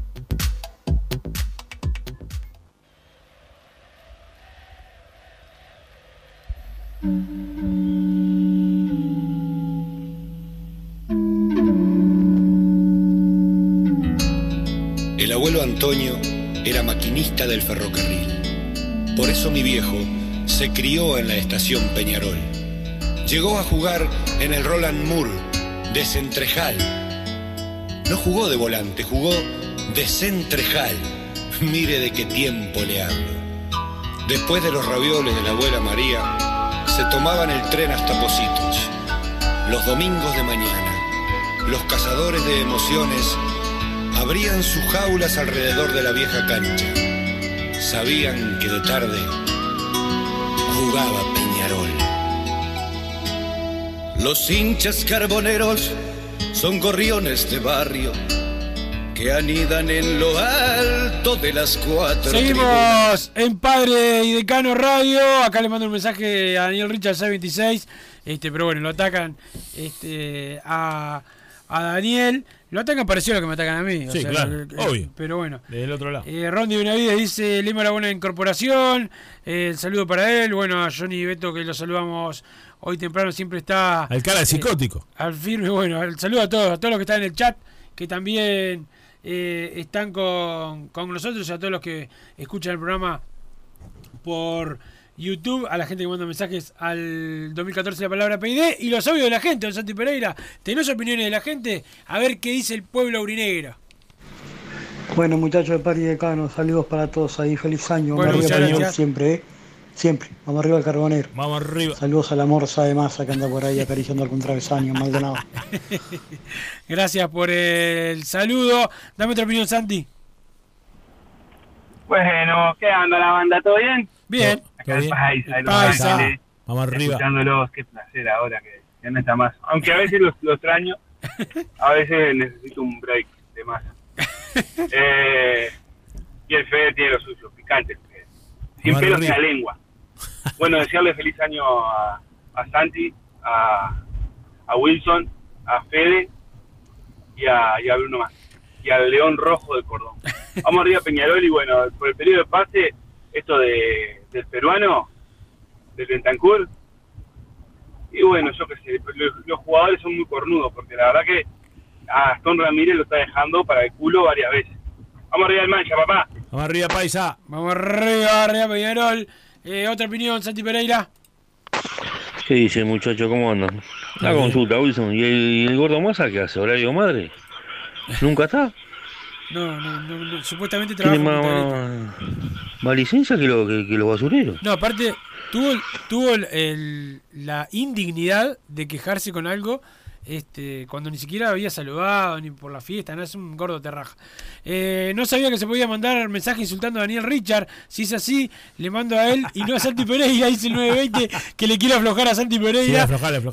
El abuelo Antonio era maquinista del ferrocarril. Por eso mi viejo se crió en la estación Peñarol. Llegó a jugar en el Roland Moore de Centrejal. No jugó de volante, jugó de Centrejal. Mire de qué tiempo le hablo. Después de los ravioles de la abuela María, se tomaban el tren hasta Positos. Los domingos de mañana, los cazadores de emociones abrían sus jaulas alrededor de la vieja cancha. Sabían que de tarde jugaba Peñarol. Los hinchas carboneros son gorriones de barrio que anidan en lo alto de las cuatro Seguimos en Padre y Decano Radio. Acá le mando un mensaje a Daniel Richard 626. Este, pero bueno, lo atacan este, a, a Daniel. Lo atacan parecido a lo que me atacan a mí. o Sí, sea, claro, eh, obvio. Pero bueno. Del otro lado. Eh, Rondi Benavides dice Lima la buena incorporación. Eh, el saludo para él. Bueno, a Johnny Beto que lo saludamos hoy temprano siempre está. Al cara de eh, psicótico. al firme, bueno, el saludo a todos, a todos los que están en el chat, que también eh, están con, con nosotros, y a todos los que escuchan el programa por YouTube, a la gente que manda mensajes al 2014 la palabra PID y los audios de la gente, don Santi Pereira. ¿Tenés opiniones de la gente? A ver qué dice el pueblo aurinegro. Bueno, muchachos de Party Decano, saludos para todos ahí, feliz año. Bueno, gracias. siempre, ¿eh? Siempre. Vamos arriba al carbonero. Vamos arriba. Saludos a la morsa de masa que anda por ahí acariciando algún travesaño, Maldonado. Gracias por el saludo. Dame otra opinión, Santi. Bueno, ¿qué anda la banda? ¿Todo bien? Bien. Acá Paisa, el Paisa. Ángeles, Vamos arriba. Escuchándolos, qué placer ahora que ya no está más. Aunque a veces los, los extraño, a veces necesito un break de temazo. eh, y el Fede tiene lo suyo, picante el Pelos en arriba. la lengua. Bueno, desearle feliz año a, a Santi, a, a Wilson, a Fede y a, y a Bruno más. Y al León Rojo de Cordón. Vamos arriba a Peñarol y bueno, por el periodo de pase, esto de, del peruano, del Bentancur. Y bueno, yo qué sé, los, los jugadores son muy cornudos, porque la verdad que a Gastón Ramírez lo está dejando para el culo varias veces. Vamos arriba del mancha, papá. Vamos arriba, paisa. Vamos arriba, arriba Peñarol. Eh, otra opinión, Santi Pereira. ¿Qué dice muchacho? ¿Cómo andan? La consulta, Wilson. ¿Y el, y el gordo Massa qué hace? ¿Horario madre? ¿Nunca está? No, no, no, no, supuestamente trabaja ¿Tiene en más, más, más licencia que, lo, que, que los basureros? No, aparte, tuvo, el- tuvo el- el- la indignidad de quejarse con algo este, cuando ni siquiera había saludado ni por la fiesta, no es un gordo terraja. Eh, no sabía que se podía mandar mensaje insultando a Daniel Richard. Si es así, le mando a él y no a Santi Pereira, dice el 920, que le quiere aflojar a Santi Sí, Pereira.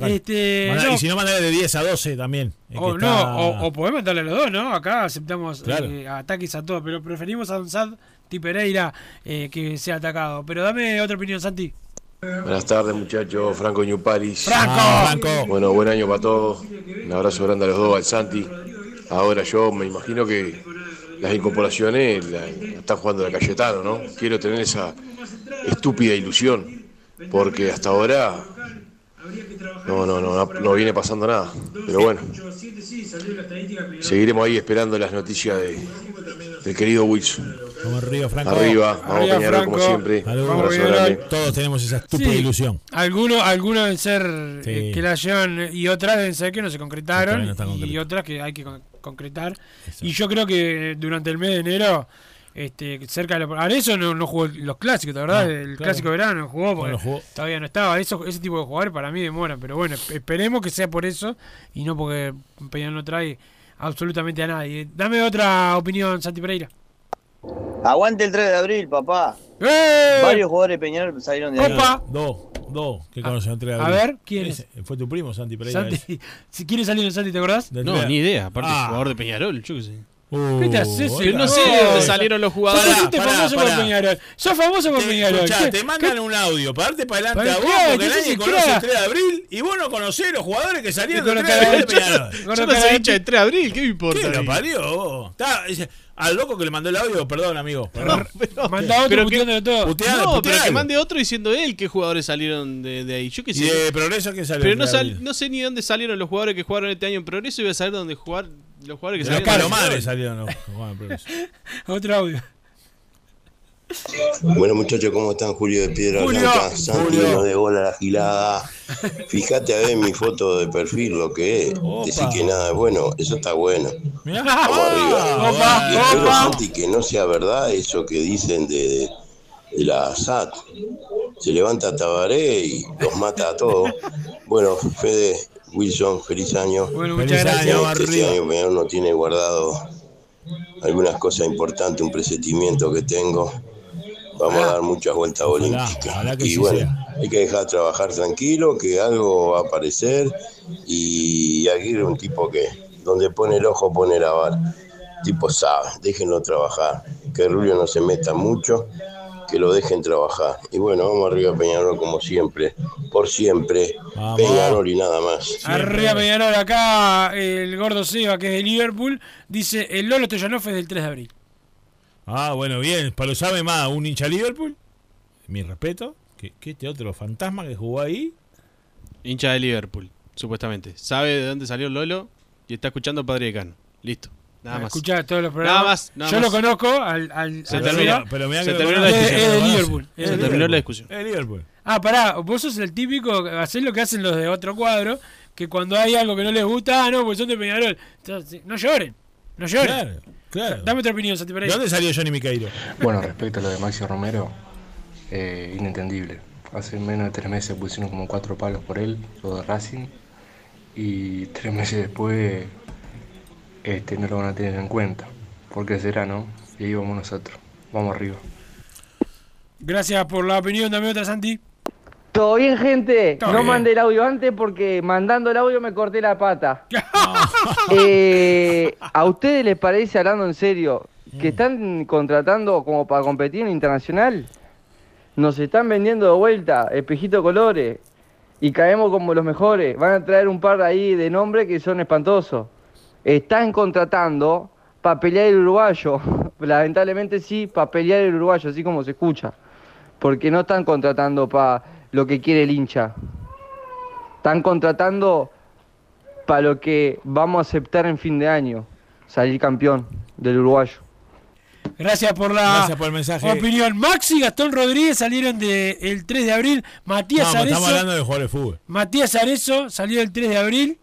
Este, Mandá- no. Y si no, mandale de 10 a 12 también. Que O está- no, o, o podemos mandarle a los dos, ¿no? Acá aceptamos Claro. eh, ataques a todos, pero preferimos a Don Santi Pereira eh, que sea atacado. Pero dame otra opinión, Santi. Buenas tardes muchachos, Franco. ¡Franco! Ah, Franco. Bueno, buen año para todos. Un abrazo grande a los dos, al Santi. Ahora yo me imagino que las incorporaciones la, la está jugando la Cayetano, ¿no? Quiero tener esa estúpida ilusión, porque hasta ahora no, no, no, no, no viene pasando nada. Pero bueno, seguiremos ahí esperando las noticias de, del querido Wilson. Vamos arriba, Franco. Arriba, vamos Peñarol como siempre. Grande. Todos tenemos esa estúpida Sí. ilusión. Algunos, algunos deben ser Sí. eh, que la llevan y otras deben ser que no se concretaron no y otras que hay que con- concretar. Y yo creo que durante el mes de enero, este, cerca de la... Ahora eso no, no jugó los clásicos, ¿la verdad? No, el claro. clásico de verano no jugó porque No lo jugó. todavía no estaba. Eso, ese tipo de jugadores para mí demoran, pero bueno, esp- esperemos que sea por eso y no porque Peñarol no trae absolutamente a nadie. Dame otra opinión, Santi Pereira. Aguante el 3 de abril, papá. ¡Eh! Varios jugadores de Peñarol salieron de ahí. Opa. Dos, dos, que conocen entre a ver, ¿quién es? Ese, Fue tu primo, Santi Pereira. ese. Santi, si quieres salir en Santi, ¿te acordás? Del No, ni idea. Aparte, Ah. jugador de Peñarol, yo qué sé. Uh, ¿Qué te haces? Pero no sé de dónde salieron los jugadores. Sos famoso por Peñarol. Sos famoso por Te, Peñarol. escuchá, ¿Qué- te mandan un audio para darte para adelante Para a vos, qué? porque ¿Qué nadie se conoce crea? el 3 de abril y vos no conocés los jugadores que salieron Y del con 3 de la abril de Peñarol. Yo la no soy de- hincha de 3 de abril, ¿qué me importa? ¿Qué lo parió? vos? Al loco que le mandó el audio, perdón, amigo. Perdón. Manda otro Pero puteándolo todo. Putealo, no, pero putealo. que mande otro diciendo él qué jugadores salieron de, de ahí. Yo qué ¿Y sé. de Progreso quién salió? Pero el no, 3 de sal- no sé ni dónde salieron los jugadores que jugaron este año en Progreso y voy a saber dónde jugar los jugadores que De los salieron. Salieron los jugadores. Otro audio. Bueno muchachos, ¿cómo están? Julio de Piedra Julio. Blanca, Santi no de bola la gilada. Fíjate a ver mi foto de perfil, lo que es. Decir que nada es bueno, eso está bueno. Vamos arriba. Opa, Y espero, opa. Santi, que no sea verdad eso que dicen de, de, de la SAT. Se levanta Tabaré y los mata a todos. Bueno, Fede, Wilson, feliz año. Bueno, Feliz muchas gracias. año, Este, año no tiene guardado algunas cosas importantes, un presentimiento que tengo. Vamos a dar muchas vueltas Ojalá, olímpicas. y sí bueno, sea. hay que dejar trabajar tranquilo, que algo va a aparecer. Y Aguirre es un tipo que donde pone el ojo pone la vara. Tipo sabe, déjenlo trabajar. Que Rubio no se meta mucho, que lo dejen trabajar. Y bueno, vamos arriba Peñarol como siempre, por siempre. Vamos. Peñarol y nada más. Arriba Peñarol, acá el gordo Seba, que es de Liverpool, dice: el Lolo Stoyanov es del 3 de abril. Ah, bueno, bien. Para lo sabe más, un hincha Liverpool. Mi respeto. Que, que este otro fantasma que jugó ahí. Hincha de Liverpool, supuestamente. Sabe de dónde salió Lolo y está escuchando Padre Decano. Listo. Nada más. Escuchá todos los programas. Nada más, nada Yo más. lo conozco al. al Se al terminó, Seba. pero mirá se que terminó la discusión. Es de. Liverpool. De Se de terminó Liverpool. la discusión. Es de Liverpool. Ah, pará, vos sos el típico, hacés lo que hacen los de otro cuadro, que cuando hay algo que no les gusta, ah, no, pues son de Peñarol. Entonces, no lloren, no lloren. Claro, claro. Dame otra opinión, Santi ¿De Pereira. dónde salió Johnny Miqueiro? Bueno, respecto a lo de Maxi Romero, eh, inentendible. Hace menos de tres meses pusieron como cuatro palos por él, lo de Racing, y tres meses después este, no lo van a tener en cuenta. ¿Por qué será, no? Y ahí vamos nosotros. Vamos arriba. Gracias por la opinión, dame otra, Santi. ¿Todo bien, gente? Todo no bien. mandé el audio antes porque mandando el audio me corté la pata. Eh, ¿A ustedes les parece, hablando en serio, que están contratando como para competir en internacional? Nos están vendiendo de vuelta, espejito colores, y caemos como los mejores. Van a traer un par ahí de nombres que son espantosos. Están contratando para pelear el uruguayo. Lamentablemente sí, para pelear el uruguayo, así como se escucha. Porque no están contratando para lo que quiere el hincha. Están contratando para lo que vamos a aceptar en fin de año. Salir campeón del uruguayo. Gracias por la Gracias por el mensaje. opinión. Max y Gastón Rodríguez salieron de el 3 de abril. Matías No, pero estamos Arezo, hablando de jugadores de fútbol. Matías Arezo salió el 3 de abril.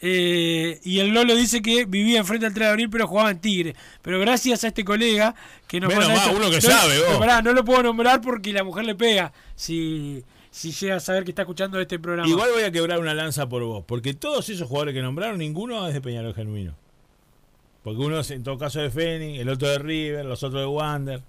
Eh, y el Lolo dice que vivía enfrente al 3 de abril, pero jugaba en Tigre. Pero gracias a este colega que nos Menos esto- uno que no, sabe, vos. pará, no lo puedo nombrar porque la mujer le pega. Si, si llega a saber que está escuchando este programa. Igual voy a quebrar una lanza por vos, porque todos esos jugadores que nombraron, ninguno es de Peñarol Genuino. Porque uno es en todo caso de Fénix, el otro de River, los otros de Wander.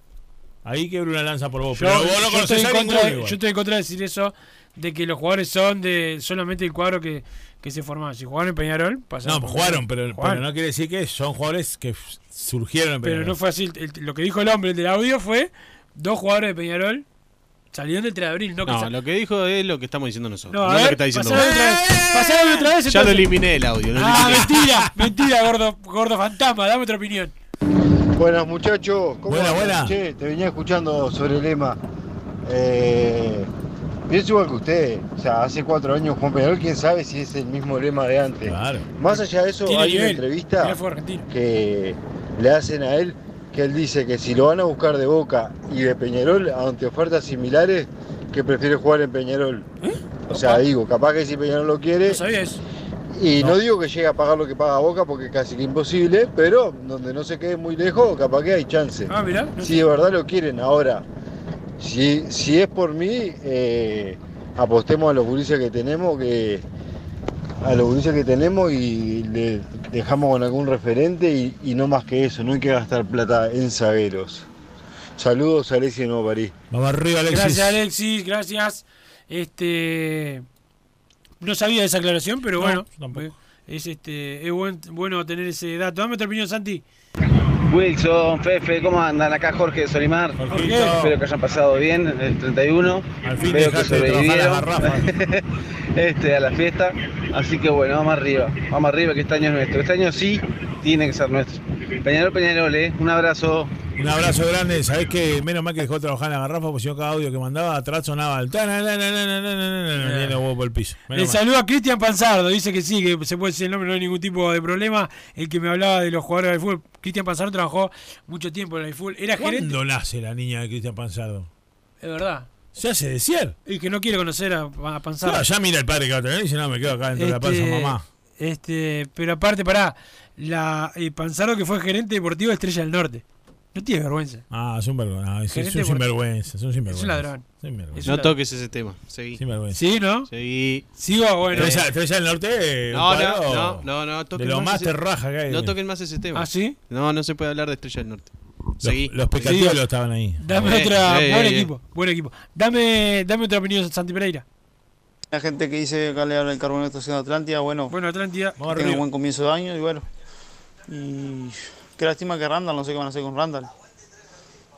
Ahí quebro una lanza por vos. Yo, pero vos no yo conocés estoy contra, yo estoy en contra de decir eso, de que los jugadores son de solamente el cuadro que, que se formaron. Si jugaron en Peñarol, pasaron. No, jugaron, pero, Jugaron. pero no quiere decir que son jugadores que surgieron en Pero Peñarol. no fue así. El- el- lo que dijo el hombre del audio fue dos jugadores de Peñarol salieron del 3 de abril. No, que No, lo que dijo es lo que estamos diciendo nosotros. No, No, lo que está diciendo vos. otra vez. Pasalo otra vez. Ya lo eliminé el audio. lo Ah, eliminé. mentira, mentira, gordo, gordo fantasma. Dame otra opinión. Buenas muchachos, ¿cómo Buena, buena. Che, te venía escuchando sobre el lema. Eh, pienso igual que usted, o sea, hace cuatro años Juan Peñarol, quién sabe si es el mismo lema de antes. Más allá de eso, hay una entrevista que le hacen a él que él dice que si lo van a buscar de Boca y de Peñarol ante ofertas similares, que prefiere jugar en Peñarol. O sea, digo, capaz que si Peñarol lo quiere. ¿Eh? No sabía eso. Y no. digo que llegue a pagar lo que paga Boca porque es casi que imposible, pero donde no se quede muy lejos, capaz que hay chance. Ah, mirá. no Si de verdad lo quieren. Ahora, si, si es por mí, eh, apostemos a los gurises que tenemos, que a los gurises que tenemos y le dejamos con algún referente y, y no más que eso, no hay que gastar plata en zagueros. Saludos a Alexis de Nuevo París. Vamos arriba, Alexis. Gracias, Alexis. Gracias. Este. No sabía de esa aclaración, pero No, bueno. tampoco. Es, este, es buen- bueno tener ese dato. Dame otra opinión, Santi. Wilson, Fefe, ¿cómo andan? Acá Jorge de Solimar. Jorge. Espero que hayan pasado bien en el 31. Al fin Espero que sobrevivieron este, a la fiesta. Así que bueno, vamos arriba. Vamos arriba que este año es nuestro. Este año sí tiene que ser nuestro. Peñarol, Peñarol, ¿eh? un abrazo. Un abrazo grande, sabés que menos mal que dejó trabajar en la garrafa, porque si no cada audio que mandaba atrás sonaba el por el piso. Le saluda Cristian Panzardo, dice que sí, que se puede decir el nombre, no hay ningún tipo de problema. El que me hablaba de los jugadores de fútbol, Cristian Panzardo trabajó mucho tiempo en el fútbol. Era gerente. ¿Cuándo nace la niña de Cristian Panzardo? Es verdad. Se hace desear. Y que no quiere conocer a, a Panzardo. Ya mira el padre que va a tener y dice, no, me quedo acá dentro de la panza, Este, mamá. Este, pero aparte, pará, la eh, Panzardo que fue gerente deportivo de Estrella del Norte. No tiene vergüenza. Ah, es un vergüenza. Es, Gerente un sinvergüenza. Es un sinvergüenza. Es un ladrón. Sinvergüenza. Es No toques ese tema. Seguí. Sinvergüenza. Sí, ¿no? Seguí. Sigo, bueno. Estrella, Estrella del Norte. eh, No, no, no, no, no, toquen De lo más ese- terraja que hay. No toquen más ese tema. ¿Ah, sí? No, no se puede hablar de Estrella del Norte. Seguí. Los, los pecatibos Sí. estaban ahí. Dame Eh, otra. eh, buen eh, equipo, buen equipo. Dame, dame otra opinión, Santi Pereira. La gente que dice que acá le habla el carbonato de Atlántida, bueno, Bueno, Atlántida. Arriba. un buen comienzo de año y bueno. Y qué lástima que Randall, no sé qué van a hacer con Randall.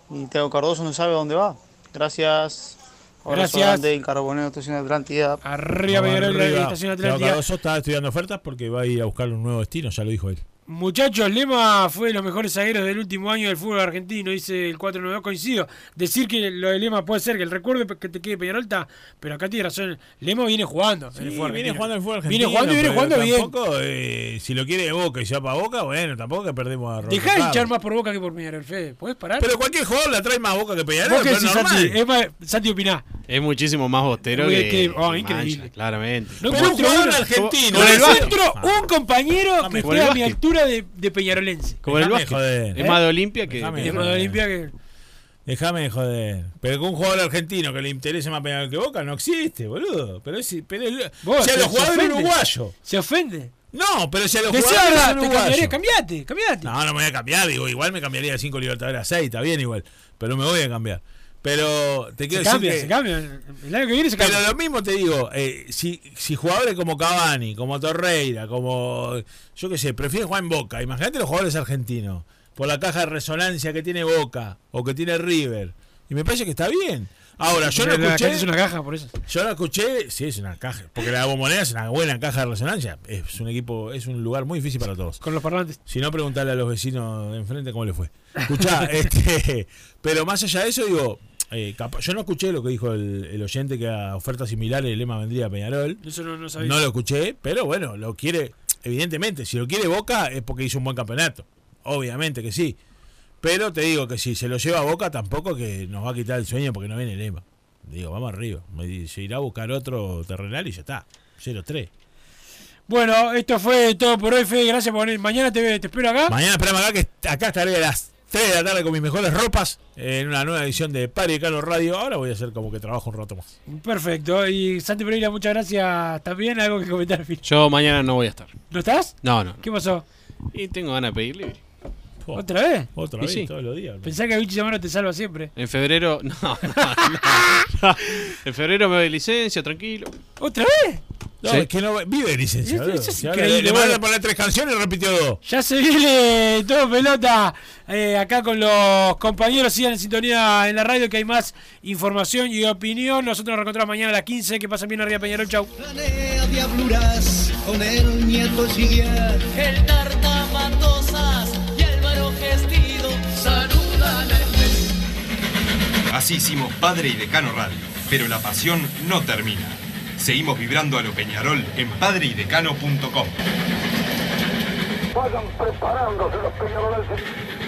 Y Teo Cardoso no sabe a dónde va. Gracias. Gracias. el carbonero de Atlántida. Arriba, Estación Atlántida. Cardoso está estudiando ofertas porque va a ir a buscar un nuevo destino, ya lo dijo él. Muchachos, Lema fue de los mejores zagueros del último año del fútbol argentino, dice el 492. Coincido. Decir que lo de Lema puede ser que el recuerdo que te quede Peñarol está, pero acá tiene razón. Lema viene jugando. en el Sí, fútbol viene jugando el fútbol argentino. Viene jugando y viene jugando bien. tampoco, eh, si lo quiere de Boca y se va para Boca, bueno, tampoco que perdemos a Roberto Dejá de hinchar más por Boca que por Peñarol, Fede. ¿Podés parar? Pero cualquier jugador la trae más Boca que Peñarol, ¿Vos qué pero es normal. Santi? Es más- Santi opiná. Es muchísimo más bostero Uy, que, que- oh, increíble. Mancha, claramente. No Pero un jugador argentino. No Con el básquet. encuentro un compañero que el esté a mi básquet. Altura de, de Peñarolense. Como en el básquet. joder. Es ¿Eh? más de Olimpia que. Déjame Es más de Olimpia que. Déjame de joder. Pero que un jugador argentino que le interese más Peñarol que Boca no existe, boludo. Pero, es, pero el- Vos, si a se- los jugadores uruguayos. Se ofende. No, pero si a los Decí jugadores verdad, uruguayos. cambiaría. Cambiate, cambiate. No, no me voy a cambiar, digo, igual me cambiaría de 5 Libertadores a 6, está bien igual, pero me voy a cambiar. Pero te quiero Se cambia, decir se que- cambia. El año que viene se Pero cambia. lo mismo te digo, eh, si, si jugadores como Cavani, como Torreira, como yo qué sé, prefieren jugar en Boca, imagínate los jugadores argentinos, por la caja de resonancia que tiene Boca o que tiene River. Y me parece que está bien. Ahora, yo no Pero escuché. es una caja, por eso. Yo no escuché, sí, es una caja, porque la bombonera es una buena caja de resonancia. Es un equipo, es un lugar muy difícil para todos. Con los parlantes. Si no, preguntarle a los vecinos de enfrente cómo le fue. Escuchá, este, pero más allá de eso, digo, eh, yo no escuché lo que dijo el, el oyente que a ofertas similares el lema vendría a Peñarol. Eso no, no sabía. No lo escuché, pero bueno, lo quiere, evidentemente, si lo quiere Boca es porque hizo un buen campeonato. Obviamente que sí. Pero te digo que si se lo lleva a Boca tampoco que nos va a quitar el sueño porque no viene el lema. Digo, vamos arriba. Me- Se irá a buscar otro terrenal y ya está. 0-3. Bueno, esto fue todo por hoy, Fede. Gracias por venir. Mañana te, te espero acá. Mañana esperamos acá que acá estaré a las 3 de la tarde con mis mejores ropas en una nueva edición de Padre y Cano Radio. Ahora voy a hacer como que trabajo un rato más. Perfecto. Y Santi Pereira, muchas gracias también. Algo que comentar al fin. Yo mañana no voy a estar. ¿No estás? No, no. ¿Qué pasó? Y tengo ganas de pedir libre. ¿Otra vez? Otra vez, sí. todos los días. Pensá que Vichy Zamora te salva siempre. En febrero. No, no, no. En febrero me doy licencia, tranquilo. ¿Otra vez? No, Sí. es que no vive licencia. Eso- boludo. eso es increíble, Le van a poner tres canciones y repitió dos. Ya se viene todo pelota eh, acá con los compañeros. Sigan en sintonía en la radio que hay más información y opinión. Nosotros nos reencontramos mañana a las 15. Que pasen bien arriba Peñarol. Chau. Planea diabluras con el nieto. El tartamatosas Así hicimos Padre y Decano Radio, pero la pasión no termina. Seguimos vibrando a lo Peñarol en padreidecano.com. Vayan preparándose los.